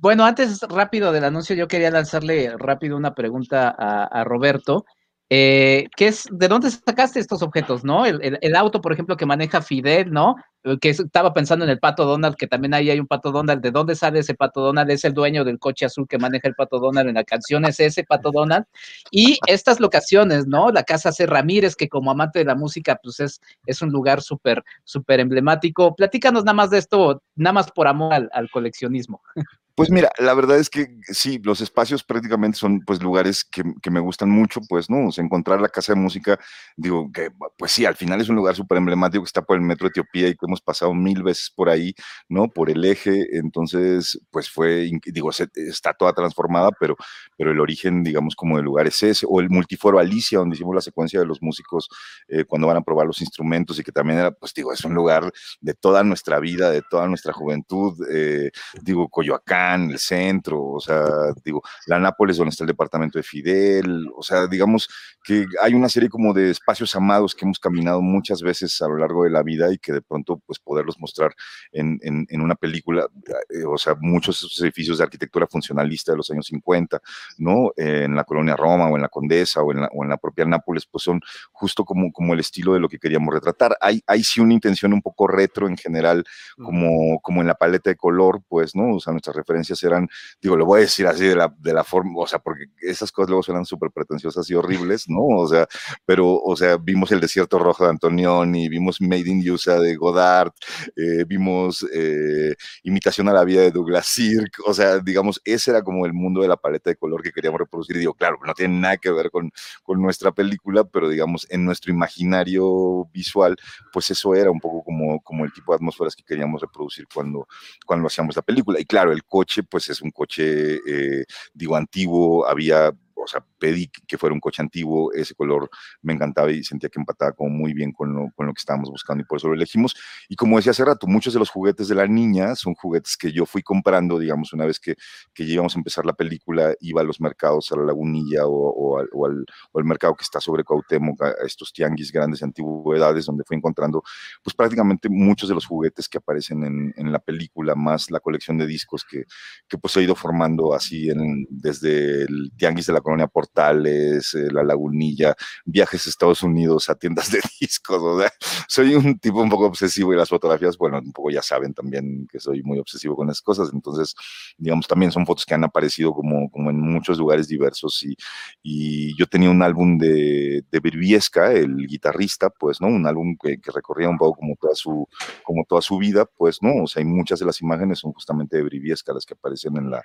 Bueno, antes rápido del anuncio, yo quería lanzarle rápido una pregunta a, Roberto. Eh, ¿qué es, ¿De dónde sacaste estos objetos, no? El, auto, por ejemplo, que maneja Fidel, ¿no? Que estaba pensando en el pato Donald, que también ahí hay un pato Donald. ¿De dónde sale ese pato Donald? Es el dueño del coche azul que maneja el pato Donald en la canción, es ese pato Donald. Y estas locaciones, ¿no? La casa C. Ramírez, que como amante de la música, pues es, es un lugar súper, súper emblemático. Platícanos nada más de esto, nada más por amor al coleccionismo. Pues mira, la verdad es que sí, los espacios prácticamente son pues lugares que, me gustan mucho, pues, ¿no? O sea, encontrar la casa de música, digo que, pues sí, al final es un lugar súper emblemático que está por el metro Etiopía y que hemos pasado mil veces por ahí, ¿no? Por el eje, entonces, pues fue, digo, se, está toda transformada, pero, pero el origen, digamos, como del lugar es ese, o el multiforo Alicia, donde hicimos la secuencia de los músicos eh, cuando van a probar los instrumentos y que también era, pues digo, es un lugar de toda nuestra vida, de toda nuestra juventud, eh, digo, Coyoacán, el centro, o sea, digo, la Nápoles donde está el departamento de Fidel, o sea, digamos que hay una serie como de espacios amados que hemos caminado muchas veces a lo largo de la vida y que de pronto pues poderlos mostrar en, en, en una película, eh, o sea, muchos de esos edificios de arquitectura funcionalista de los años 50, ¿no? Eh, en la colonia Roma o en la Condesa o en la, o en la propia Nápoles, pues son justo como, como el estilo de lo que queríamos retratar. Hay, hay sí una intención un poco retro en general, como, como en la paleta de color, pues, ¿no? O sea, nuestras referencias referencias eran, digo, lo voy a decir así de la, de la forma, o sea, porque esas cosas luego suenan súper pretenciosas y horribles, ¿no? O sea, pero, o sea, vimos El Desierto Rojo de Antonioni, vimos Made in USA de Godard, eh, vimos eh, Imitación a la vida de Douglas Sirk, o sea, digamos, ese era como el mundo de la paleta de color que queríamos reproducir. Y digo, claro, no tiene nada que ver con, con nuestra película, pero digamos, en nuestro imaginario visual, pues eso era un poco como, como el tipo de atmósferas que queríamos reproducir cuando, cuando hacíamos la película. Y claro, el coche, pues es un coche, eh, digo, antiguo, había o sea, pedí que fuera un coche antiguo, ese color me encantaba y sentía que empataba como muy bien con lo, con lo que estábamos buscando y por eso lo elegimos. Y como decía hace rato, muchos de los juguetes de la niña son juguetes que yo fui comprando, digamos, una vez que, que íbamos a empezar la película, iba a los mercados, a la lagunilla o, al, o, al, mercado que está sobre Cuauhtémoc, a estos tianguis grandes de antigüedades, donde fui encontrando, pues prácticamente muchos de los juguetes que aparecen en, en la película, más la colección de discos que, que pues he ido formando así en, desde el tianguis de la Colonia Portales, eh, La Lagunilla, viajes a Estados Unidos a tiendas de discos, o sea, soy un tipo un poco obsesivo y las fotografías, bueno, un poco ya saben también que soy muy obsesivo con las cosas, entonces, digamos, también son fotos que han aparecido como, como en muchos lugares diversos y, y yo tenía un álbum de, de Briviesca, el guitarrista, pues, ¿no? Un álbum que, que, recorría un poco como toda, su, como toda su vida, pues, ¿no? O sea, y muchas de las imágenes son justamente de Briviesca las que aparecen en la,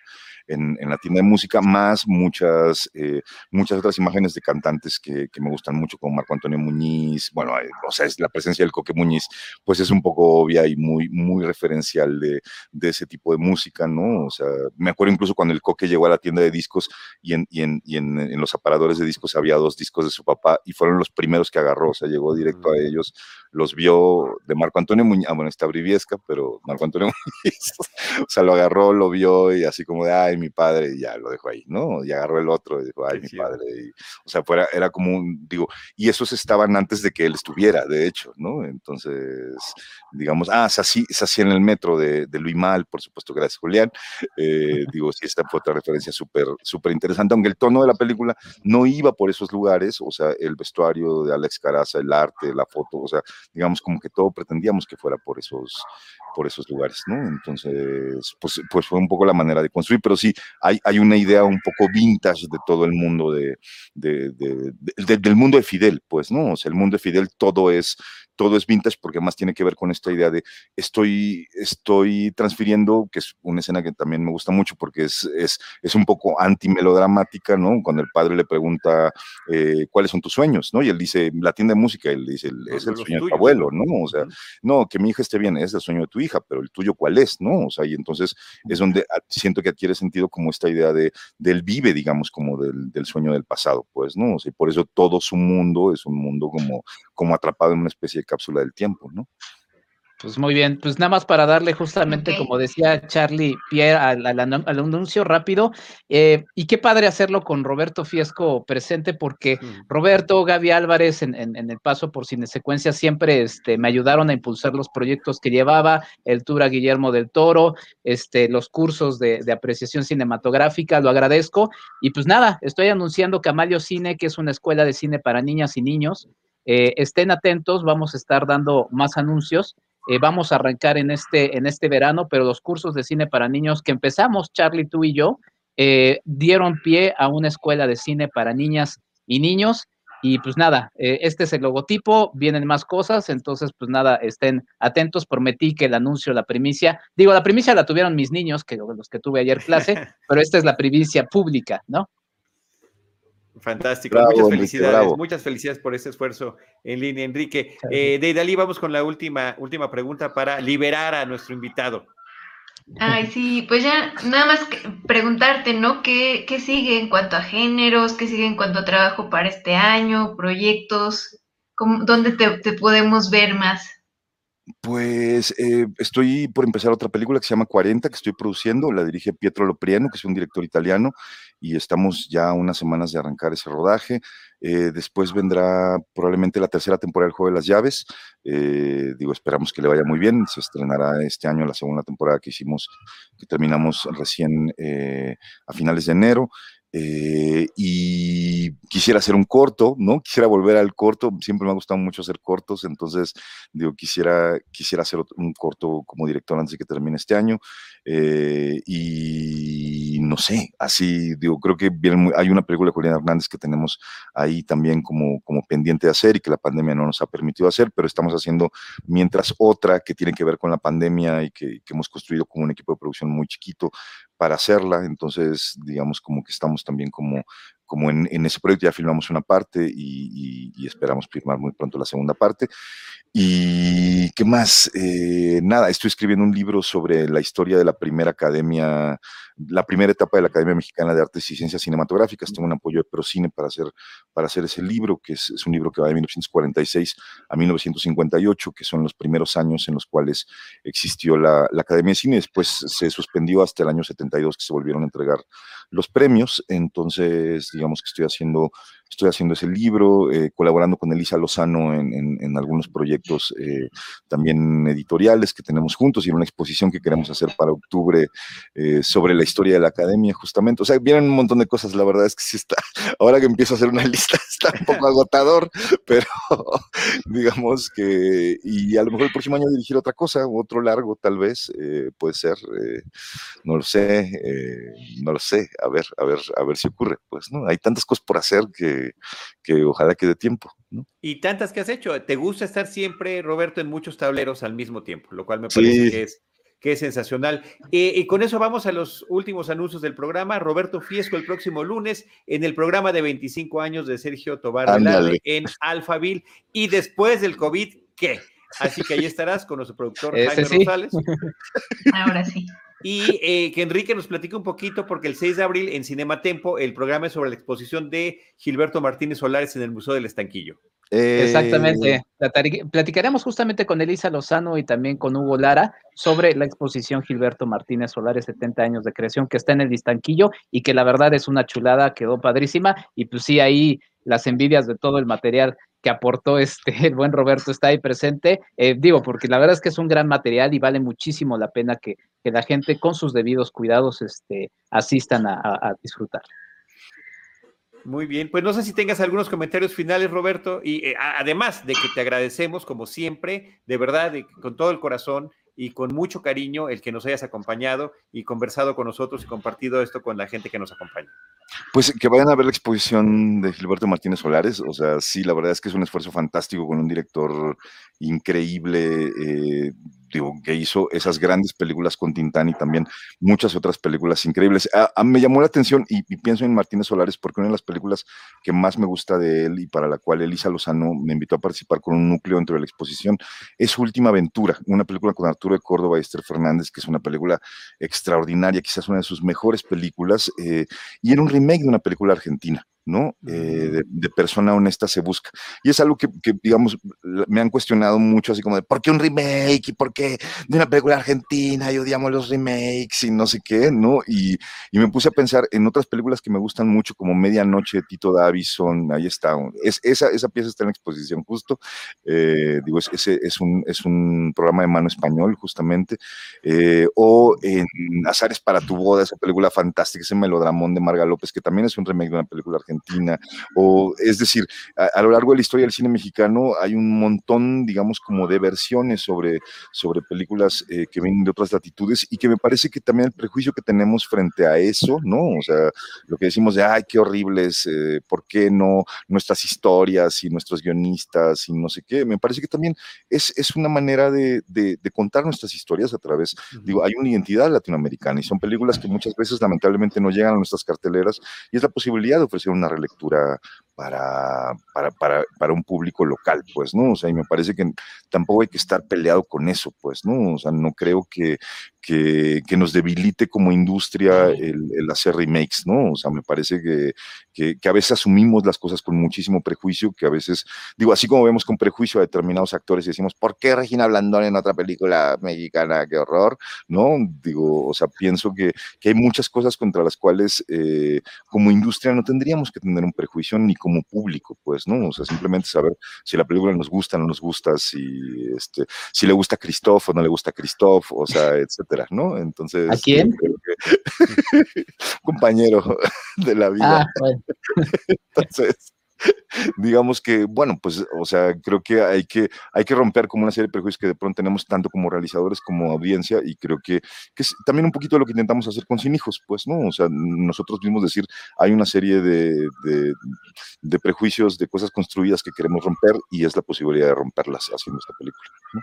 en, en la tienda de música, más muchas eh, muchas otras imágenes de cantantes que, que, me gustan mucho, como Marco Antonio Muñiz, bueno, o sea, es la presencia del Coque Muñiz, pues es un poco obvia y muy, muy referencial de, de, ese tipo de música, ¿no? O sea, me acuerdo incluso cuando el Coque llegó a la tienda de discos y en, y en, y en, en los aparadores de discos había dos discos de su papá y fueron los primeros que agarró, o sea, llegó directo a ellos, los vio de Marco Antonio Muñiz, ah, bueno, está Briviesca, pero Marco Antonio Muñiz, o sea, lo agarró, lo vio y así como de, ay, mi padre, y ya lo dejó ahí, ¿no? Y agarró el otro y dijo, ay, mi padre. Y, o sea, fuera, era como un, digo, y esos estaban antes de que él estuviera, de hecho, ¿no? Entonces, digamos, ah, Sací, Sací en el metro de, de Luis Mal, por supuesto, gracias, Julián. Eh, digo, sí, esta fue otra referencia súper, súper interesante, aunque el tono de la película no iba por esos lugares, o sea, el vestuario de Alex Caraza, el arte, la foto, o sea, digamos, como que todo pretendíamos que fuera por esos, por esos lugares, ¿no? Entonces, pues, pues fue un poco la manera de construir, pero sí, hay, hay una idea un poco vintage de todo el mundo de, de, de, de, del mundo de Fidel, pues, ¿no? O sea, el mundo de Fidel todo es todo es vintage porque más tiene que ver con esta idea de estoy, estoy transfiriendo, que es una escena que también me gusta mucho porque es, es, es un poco antimelodramática, ¿no? Cuando el padre le pregunta eh, cuáles son tus sueños, ¿no? Y él dice, la tienda de música, él dice, es el sueño de tu abuelo, ¿no? O sea, no, que mi hija esté bien, es el sueño de tu hija, pero el tuyo cuál es, ¿no? O sea, y entonces es donde siento que adquiere sentido como esta idea de, del vive, digamos, como del, del sueño del pasado, pues, ¿no? O sea, y por eso todo su mundo es un mundo como, como atrapado en una especie de cápsula del tiempo, ¿no? Pues muy bien, pues nada más para darle justamente, okay. como decía Charlie Pierre, al, al, al anuncio rápido, eh, y qué padre hacerlo con Roberto Fiesco presente, porque mm. Roberto, Gaby Álvarez, en, en, en, el paso por Cine Secuencia, siempre este, me ayudaron a impulsar los proyectos que llevaba, el tour a Guillermo del Toro, este, los cursos de, de apreciación cinematográfica, lo agradezco, y pues nada, estoy anunciando Camalio Cine, que es una escuela de cine para niñas y niños, eh, estén atentos, vamos a estar dando más anuncios. Eh, vamos a arrancar en este, en este verano, pero los cursos de cine para niños que empezamos, Charlie, tú y yo, eh, dieron pie a una escuela de cine para niñas y niños. Y pues nada, eh, este es el logotipo, vienen más cosas, entonces pues nada, estén atentos, prometí que el anuncio, la primicia, digo, la primicia la tuvieron mis niños, que los que tuve ayer clase, pero esta es la primicia pública, ¿no? Fantástico, bravo, muchas felicidades, Enrique, muchas felicidades por ese esfuerzo en línea, Enrique. Eh, Deidali, vamos con la última, última pregunta para liberar a nuestro invitado. Ay, sí, pues ya nada más preguntarte, ¿no? ¿Qué, ¿Qué, sigue en cuanto a géneros? ¿Qué sigue en cuanto a trabajo para este año? ¿Proyectos? ¿Cómo, ¿Dónde te, te podemos ver más? Pues eh, estoy por empezar otra película que se llama 40, que estoy produciendo, la dirige Pietro Lopriano, que es un director italiano, y estamos ya unas semanas de arrancar ese rodaje. Eh, después vendrá probablemente la tercera temporada del Juego de las Llaves. Eh, digo, esperamos que le vaya muy bien. Se estrenará este año la segunda temporada que hicimos, que terminamos recién eh, a finales de enero. Eh, y quisiera hacer un corto, ¿no? Quisiera volver al corto, siempre me ha gustado mucho hacer cortos, entonces, digo, quisiera, quisiera hacer un corto como director antes de que termine este año, eh, y no sé, así, digo, creo que hay una película de Julián Hernández que tenemos ahí también como, como pendiente de hacer y que la pandemia no nos ha permitido hacer, pero estamos haciendo mientras otra que tiene que ver con la pandemia y que, que hemos construido como un equipo de producción muy chiquito, para hacerla, entonces digamos como que estamos también como, como en, ese proyecto, ya filmamos una parte y, esperamos firmar muy pronto la segunda parte. ¿Y qué más? Eh, nada, estoy escribiendo un libro sobre la historia de la primera academia la primera etapa de la Academia Mexicana de Artes y Ciencias Cinematográficas. Tengo un apoyo de Procine para hacer, para hacer ese libro, que es, un libro que va de 1946 a 1958, que son los primeros años en los cuales existió la, Academia de Cine. Después se suspendió hasta el año 72, que se volvieron a entregar los premios. Entonces, digamos que estoy haciendo estoy haciendo ese libro, eh, colaborando con Elisa Lozano en, algunos proyectos eh, también editoriales que tenemos juntos y en una exposición que queremos hacer para octubre eh, sobre la historia de la academia, justamente. O sea, vienen un montón de cosas, la verdad es que sí está, ahora que empiezo a hacer una lista, está un poco agotador, pero digamos que, y a lo mejor el próximo año dirigir otra cosa, otro largo tal vez, puede ser, no lo sé, no lo sé, a ver, a ver, a ver si ocurre, pues, ¿no? Hay tantas cosas por hacer que que, ojalá quede tiempo. Y tantas que has hecho. ¿Te gusta estar siempre, Roberto, en muchos tableros al mismo tiempo? Lo cual me parece que es que es sensacional. Eh, y con eso vamos a los últimos anuncios del programa. Roberto Fiesco el próximo lunes en el programa de 25 años de Sergio Tobar en Alphaville. Y después del COVID, ¿qué? Así que ahí estarás con nuestro productor Jaime Rosales. Ahora sí y eh, que Enrique nos platique un poquito, porque el 6 de abril en Cinema Tempo, el programa es sobre la exposición de Gilberto Martínez Solares en el Museo del Estanquillo. Exactamente. Platicaremos justamente con Elisa Lozano y también con Hugo Lara sobre la exposición Gilberto Martínez Solares, 70 años de creación, que está en el Estanquillo y que la verdad es una chulada, quedó padrísima. Y pues sí, ahí las envidias de todo el material que aportó este, el buen Roberto está ahí presente. Eh, digo, porque la verdad es que es un gran material y vale muchísimo la pena que, la gente con sus debidos cuidados este, asistan a, disfrutar. Muy bien, pues no sé si tengas algunos comentarios finales, Roberto, y eh, además de que te agradecemos, como siempre, de verdad, con todo el corazón, y con mucho cariño el que nos hayas acompañado y conversado con nosotros y compartido esto con la gente que nos acompaña. Pues que vayan a ver la exposición de Gilberto Martínez Solares, o sea, sí, la verdad es que es un esfuerzo fantástico con un director increíble, eh, que hizo esas grandes películas con Tintán y también muchas otras películas increíbles. Ah, ah, me llamó la atención y, pienso en Martínez Solares porque una de las películas que más me gusta de él y para la cual Elisa Lozano me invitó a participar con un núcleo dentro de la exposición es su última aventura, una película con Arturo de Córdoba y Esther Fernández, que es una película extraordinaria, quizás una de sus mejores películas, eh, y era un remake de una película argentina. ¿No? Eh, de, persona honesta se busca. Y es algo que, digamos, me han cuestionado mucho, así como de, ¿por qué un remake? ¿Y por qué de una película argentina? Y odiamos los remakes y no sé qué, ¿no? Y, me puse a pensar en otras películas que me gustan mucho, como Medianoche de Tito Davison, ahí está. Es, esa, esa pieza está en exposición justo. Eh, digo, es, ese es un, es un programa de mano español, justamente. Eh, o en Azares para tu boda, esa película fantástica, ese melodramón de Marga López, que también es un remake de una película argentina o es decir, a, lo largo de la historia del cine mexicano hay un montón, digamos, como de versiones sobre, sobre películas eh, que vienen de otras latitudes y que me parece que también el prejuicio que tenemos frente a eso, ¿no? O sea, lo que decimos de, ay, qué horribles, eh, ¿por qué no nuestras historias y nuestros guionistas y no sé qué? Me parece que también es, es una manera de, de, contar nuestras historias a través, digo, hay una identidad latinoamericana y son películas que muchas veces lamentablemente no llegan a nuestras carteleras y es la posibilidad de ofrecer una lectura para, para, para, para, un público local, pues, ¿no? O sea, y me parece que tampoco hay que estar peleado con eso, pues, ¿no? O sea, no creo que, que, que nos debilite como industria el, el, hacer remakes, ¿no? O sea, me parece que, que, que, a veces asumimos las cosas con muchísimo prejuicio, que a veces, digo, así como vemos con prejuicio a determinados actores y decimos, ¿por qué Regina Blandón en otra película mexicana? ¡Qué horror! ¿No? Digo, o sea, pienso que, que hay muchas cosas contra las cuales eh, como industria no tendríamos que tener un prejuicio ni como público, pues, ¿no? O sea, simplemente saber si la película nos gusta, no nos gusta, si, este, si le gusta a Christoph o no le gusta a Christoph, o sea, etcétera, ¿no? Entonces. ¿A quién? compañero de la vida. Ah, bueno. Entonces, digamos que, bueno, pues, o sea, creo que hay que, hay que romper como una serie de prejuicios que de pronto tenemos tanto como realizadores como audiencia y creo que, que es también un poquito lo que intentamos hacer con Sin Hijos, pues, ¿no? O sea, nosotros mismos decir, hay una serie de, de, de prejuicios, de cosas construidas que queremos romper y es la posibilidad de romperlas haciendo esta película, ¿no?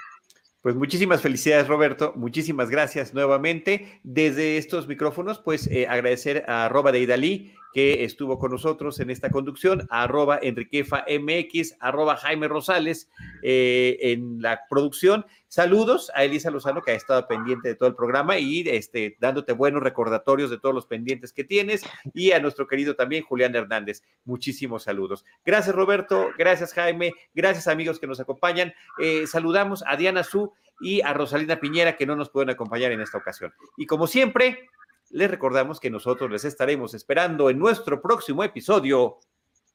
Pues muchísimas felicidades, Roberto. Muchísimas gracias nuevamente. Desde estos micrófonos, pues eh, agradecer a arroba de Idalí, que estuvo con nosotros en esta conducción, a arroba Enriquefa MX, arroba Jaime Rosales eh, en la producción. Saludos a Elisa Lozano, que ha estado pendiente de todo el programa y este, dándote buenos recordatorios de todos los pendientes que tienes, y a nuestro querido también Julián Hernández. Muchísimos saludos. Gracias, Roberto. Gracias, Jaime. Gracias, amigos que nos acompañan. Eh, saludamos a Diana Su y a Rosalina Piñera, que no nos pueden acompañar en esta ocasión. Y como siempre, les recordamos que nosotros les estaremos esperando en nuestro próximo episodio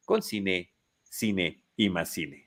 con cine, cine y más cine.